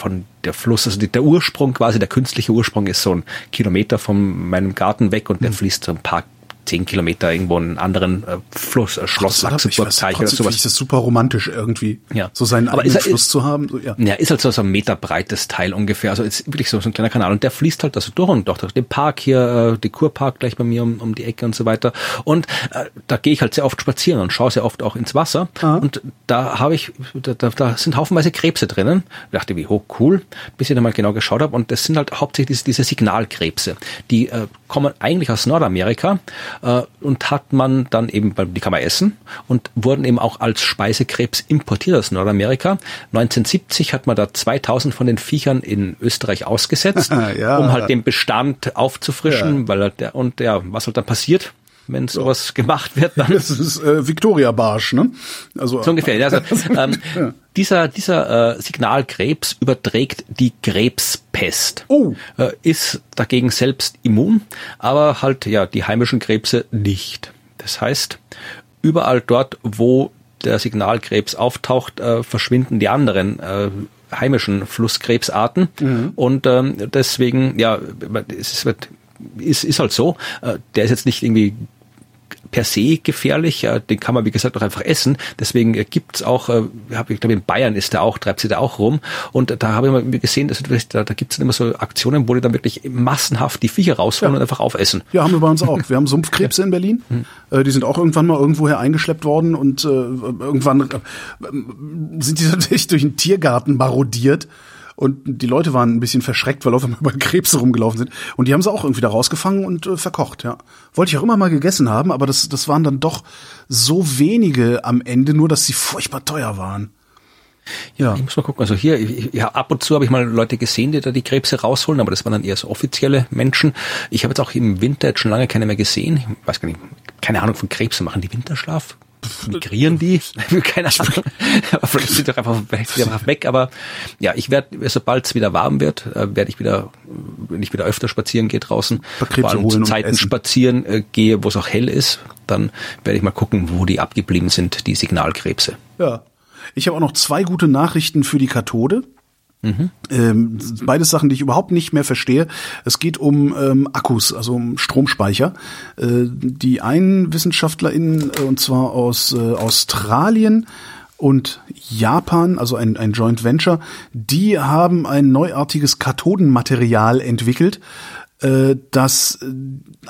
von der Fluss, also der Ursprung quasi, der künstliche Ursprung ist so ein Kilometer von meinem Garten weg und der fließt so ein paar zehn Kilometer irgendwo in einen anderen äh, Fluss, äh, Schloss das hat- ich weiß, Laxenburg-Teich oder finde ich sowas. das super romantisch irgendwie. Ja. So seinen Aber eigenen ist er- Fluss zu haben. So, ja. Ja, ist halt so, so ein Meter breites Teil ungefähr. Also ist wirklich so, so ein kleiner Kanal. Und der fließt halt da so durch und doch durch den Park hier, äh, die Kurpark gleich bei mir um, um die Ecke und so weiter. Und äh, da gehe ich halt sehr oft spazieren und schaue sehr oft auch ins Wasser. Und da habe ich, da, da, da sind haufenweise Krebse drinnen. Ich dachte, wie hoch cool, bis ich da mal genau geschaut habe. Und das sind halt hauptsächlich diese, diese Signalkrebse. Die äh, kommen eigentlich aus Nordamerika äh, und hat man dann eben, die kann man essen und wurden eben auch als Speisekrebs importiert aus Nordamerika. 1970 hat man da 2000 von den Viechern in Österreich ausgesetzt, Ja. um halt den Bestand aufzufrischen, weil er der, und ja, was halt dann passiert, wenn sowas gemacht wird, dann Das ist äh, Victoria Barsch, ne? Also so ungefähr. ja, Also, ähm, dieser dieser äh, Signalkrebs überträgt die Krebspest. Oh. Äh, ist dagegen selbst immun, aber halt ja die heimischen Krebse nicht. Das heißt, überall dort, wo der Signalkrebs auftaucht, äh, verschwinden die anderen äh, heimischen Flusskrebsarten und ähm, deswegen ja es ist, ist, ist halt so, äh, der ist jetzt nicht irgendwie per se gefährlich. äh, Den kann man, wie gesagt, auch einfach essen. Deswegen äh, gibt's auch, äh, ich glaube in Bayern ist der auch, treibt sie da auch rum. Und da habe ich mal gesehen, dass, da, da gibt's dann immer so Aktionen, wo die dann wirklich massenhaft die Viecher rausholen Ja. und einfach aufessen. Ja, haben wir bei uns auch. Wir haben Sumpfkrebse in Berlin. Äh, die sind auch irgendwann mal irgendwoher eingeschleppt worden und äh, irgendwann äh, sind die natürlich durch den Tiergarten marodiert und die Leute waren ein bisschen verschreckt, weil auf einmal über Krebse rumgelaufen sind und die haben sie auch irgendwie da rausgefangen und äh, verkocht, ja. Wollte ich auch immer mal gegessen haben, aber das, das waren dann doch so wenige am Ende, nur dass sie furchtbar teuer waren. Ja. Ich muss mal gucken. Also hier, ja, ab und zu habe ich mal Leute gesehen, die da die Krebse rausholen, aber das waren dann eher so offizielle Menschen. Ich habe jetzt auch im Winter jetzt schon lange keine mehr gesehen. Ich weiß gar nicht, keine Ahnung von Krebsen. Machen die Winterschlaf? Migrieren die? keine Ahnung. aber vielleicht sind doch einfach weg. Aber ja, ich werde, sobald es wieder warm wird, äh, werde ich wieder, wenn ich wieder öfter spazieren gehe draußen, vor allem zu Zeiten spazieren äh, gehe, wo es auch hell ist, dann werde ich mal gucken, wo die abgeblieben sind, die Signalkrebse. Ja. Ich habe auch noch zwei gute Nachrichten für die Kathode. Mhm. Beides Sachen, die ich überhaupt nicht mehr verstehe. Es geht um ähm, Akkus, also um Stromspeicher. Äh, die einen WissenschaftlerInnen, äh, und zwar aus äh, Australien und Japan, also ein, ein Joint Venture, die haben ein neuartiges Kathodenmaterial entwickelt, äh, das äh,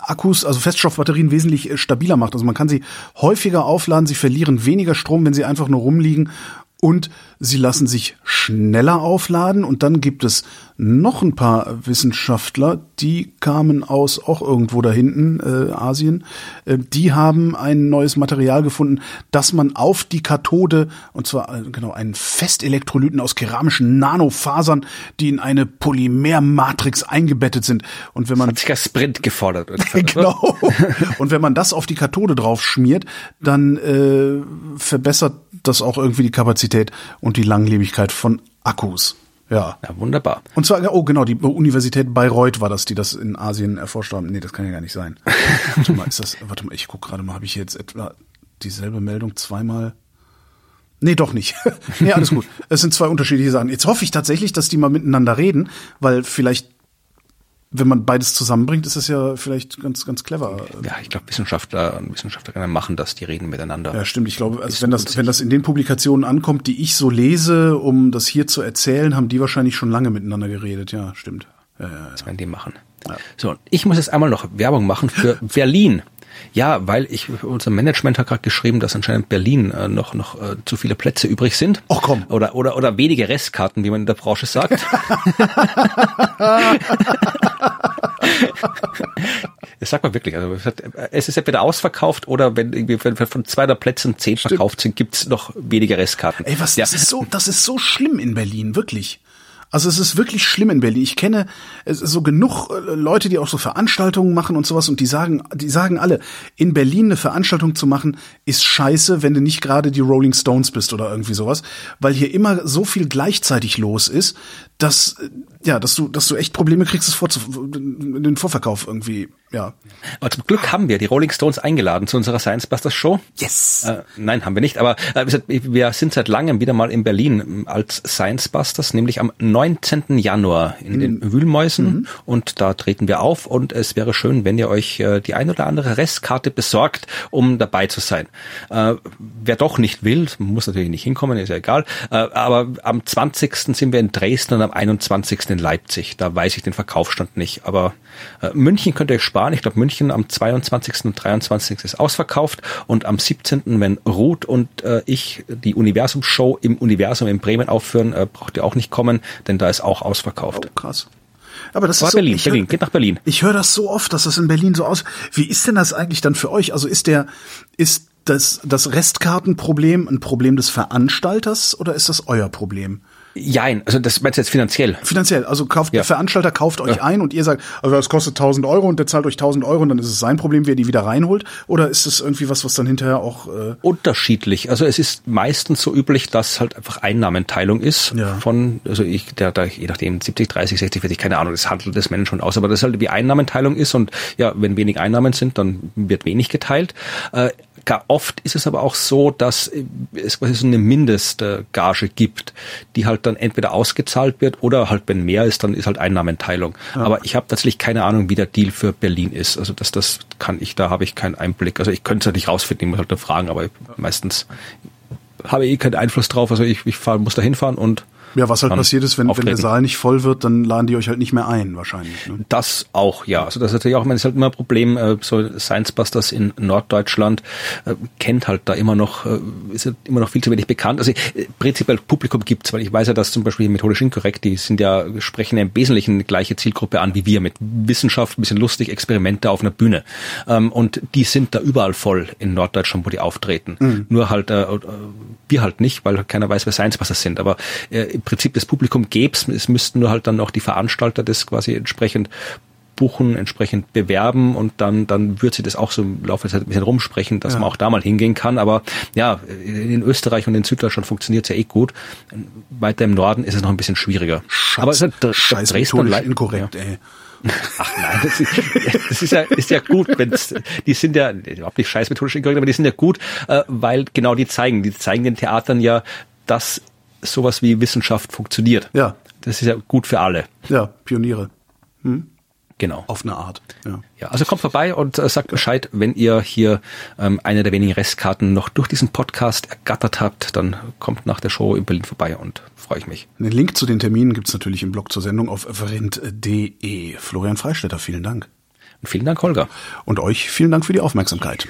Akkus, also Feststoffbatterien wesentlich stabiler macht. Also man kann sie häufiger aufladen, sie verlieren weniger Strom, wenn sie einfach nur rumliegen und sie lassen sich schneller aufladen und dann gibt es noch ein paar Wissenschaftler, die kamen aus auch irgendwo da hinten, äh, Asien, äh, die haben ein neues Material gefunden, das man auf die Kathode, und zwar äh, genau einen Festelektrolyten aus keramischen Nanofasern, die in eine Polymermatrix eingebettet sind. Und wenn man Hat sich das Sprint gefordert. genau. und wenn man das auf die Kathode drauf schmiert, dann äh, verbessert das auch irgendwie die Kapazität und die Langlebigkeit von Akkus. Ja. Ja, wunderbar. Und zwar, oh genau, die Universität Bayreuth war das, die das in Asien erforscht haben. Nee, das kann ja gar nicht sein. warte mal, ist das, warte mal, ich guck gerade mal, habe ich jetzt etwa dieselbe Meldung zweimal? Nee, doch nicht. nee, alles gut. Es sind zwei unterschiedliche Sachen. Jetzt hoffe ich tatsächlich, dass die mal miteinander reden, weil vielleicht wenn man beides zusammenbringt, ist es ja vielleicht ganz, ganz clever. Ja, ich glaube, Wissenschaftler und Wissenschaftlerinnen machen das, die reden miteinander. Ja, stimmt. Ich glaube, also wenn das, wenn das in den Publikationen ankommt, die ich so lese, um das hier zu erzählen, haben die wahrscheinlich schon lange miteinander geredet. Ja, stimmt. Ja, ja, ja. Das werden die machen. Ja. So, ich muss jetzt einmal noch Werbung machen für Berlin. Ja, weil ich unser Management hat gerade geschrieben, dass anscheinend Berlin äh, noch noch äh, zu viele Plätze übrig sind. Ach komm. Oder oder oder wenige Restkarten, wie man in der Branche sagt. das sagt man wirklich. Also es ist entweder ausverkauft oder wenn irgendwie von zwei der Plätzen zehn Stimmt. verkauft sind, gibt's noch weniger Restkarten. Ey, was? Ja. Das ist so, das ist so schlimm in Berlin, wirklich. Also es ist wirklich schlimm in Berlin. Ich kenne so genug äh, Leute, die auch so Veranstaltungen machen und sowas und die sagen, die sagen alle, in Berlin eine Veranstaltung zu machen ist scheiße, wenn du nicht gerade die Rolling Stones bist oder irgendwie sowas, weil hier immer so viel gleichzeitig los ist, dass ja, dass du, dass du echt Probleme kriegst, es vorzu den Vorverkauf irgendwie, ja. Aber zum Glück haben wir die Rolling Stones eingeladen zu unserer Science Busters Show. Yes. Äh, nein, haben wir nicht, aber äh, wir sind seit langem wieder mal in Berlin ähm, als Science Busters, nämlich am 19. Januar in mhm. den Wühlmäusen mhm. und da treten wir auf und es wäre schön, wenn ihr euch äh, die ein oder andere Restkarte besorgt, um dabei zu sein. Äh, wer doch nicht will, muss natürlich nicht hinkommen, ist ja egal, äh, aber am 20. sind wir in Dresden und am 21 in Leipzig. Da weiß ich den Verkaufsstand nicht. Aber äh, München könnt ihr euch sparen. Ich glaube, München am 22. und 23. ist ausverkauft. Und am 17., wenn Ruth und äh, ich die Universum-Show im Universum in Bremen aufführen, äh, braucht ihr auch nicht kommen, denn da ist auch ausverkauft. Oh, krass. Aber das ist so, Berlin, Berlin, hör, geht nach Berlin. Ich höre das so oft, dass das in Berlin so aus. Wie ist denn das eigentlich dann für euch? Also ist der, ist das, das Restkartenproblem ein Problem des Veranstalters oder ist das euer Problem? Jein, also das meinst du jetzt finanziell? Finanziell, also kauft ja. der Veranstalter kauft euch ja. ein und ihr sagt, also das kostet 1000 Euro und der zahlt euch 1000 Euro und dann ist es sein Problem, wer die wieder reinholt oder ist es irgendwie was, was dann hinterher auch äh unterschiedlich? Also es ist meistens so üblich, dass halt einfach Einnahmenteilung ist ja. von, also ich, der, da je nachdem 70, 30, 60, 40, keine Ahnung, das handelt das Menschen aus, aber das ist halt wie Einnahmenteilung ist und ja, wenn wenig Einnahmen sind, dann wird wenig geteilt. Äh, Gar oft ist es aber auch so, dass es quasi so eine Mindestgage gibt, die halt dann entweder ausgezahlt wird oder halt, wenn mehr ist, dann ist halt Einnahmenteilung. Ja. Aber ich habe tatsächlich keine Ahnung, wie der Deal für Berlin ist. Also das, das kann ich, da habe ich keinen Einblick. Also ich könnte es ja nicht rausfinden, ich muss halt nur fragen, aber meistens habe ich eh keinen Einfluss drauf. Also ich, ich fahr, muss da hinfahren und Ja, was halt passiert ist, wenn, wenn der Saal nicht voll wird, dann laden die euch halt nicht mehr ein, wahrscheinlich. Ne? Das auch, ja. Also das ist natürlich auch, man ist halt immer ein Problem, äh, so Science Busters in Norddeutschland äh, kennt halt da immer noch, äh, ist halt immer noch viel zu wenig bekannt. Also äh, prinzipiell Publikum gibt's, weil ich weiß ja, dass zum Beispiel methodisch inkorrekt, die sind ja, sprechen ja im Wesentlichen die gleiche Zielgruppe an wie wir mit Wissenschaft, ein bisschen lustig, Experimente auf einer Bühne. Ähm, und die sind da überall voll in Norddeutschland, wo die auftreten. Mhm. Nur halt, äh, äh wir halt nicht, weil keiner weiß, wer Science Busters sind. Aber äh, im Prinzip das Publikum gäbe es, müssten nur halt dann auch die Veranstalter das quasi entsprechend buchen, entsprechend bewerben und dann, dann wird sie das auch so im Laufe der Zeit ein bisschen rumsprechen, dass ja. man auch da mal hingehen kann. Aber ja, in Österreich und in Süddeutschland funktioniert es ja eh gut. Weiter im Norden ist es noch ein bisschen schwieriger. Schatz, Aber es ist halt Scheiß Dresden inkorrekt, ja. ey. Ach nein, das ist, das ist ja, ist ja gut, wenn's, die sind ja überhaupt nicht scheiß methodisch inkorrekt, aber die sind ja gut, äh, weil genau die zeigen, die zeigen den Theatern ja, dass sowas wie Wissenschaft funktioniert. Ja. Das ist ja gut für alle. Ja, Pioniere. Hm? Genau. Auf eine Art. Ja. ja also kommt vorbei und äh, sagt Bescheid, wenn ihr hier ähm, eine der wenigen Restkarten noch durch diesen Podcast ergattert habt, dann kommt nach der Show in Berlin vorbei und freue ich mich. Den Link zu den Terminen gibt's natürlich im Blog zur Sendung auf verint.de. Florian Freistetter, vielen Dank. Und vielen Dank, Holger. Und euch vielen Dank für die Aufmerksamkeit.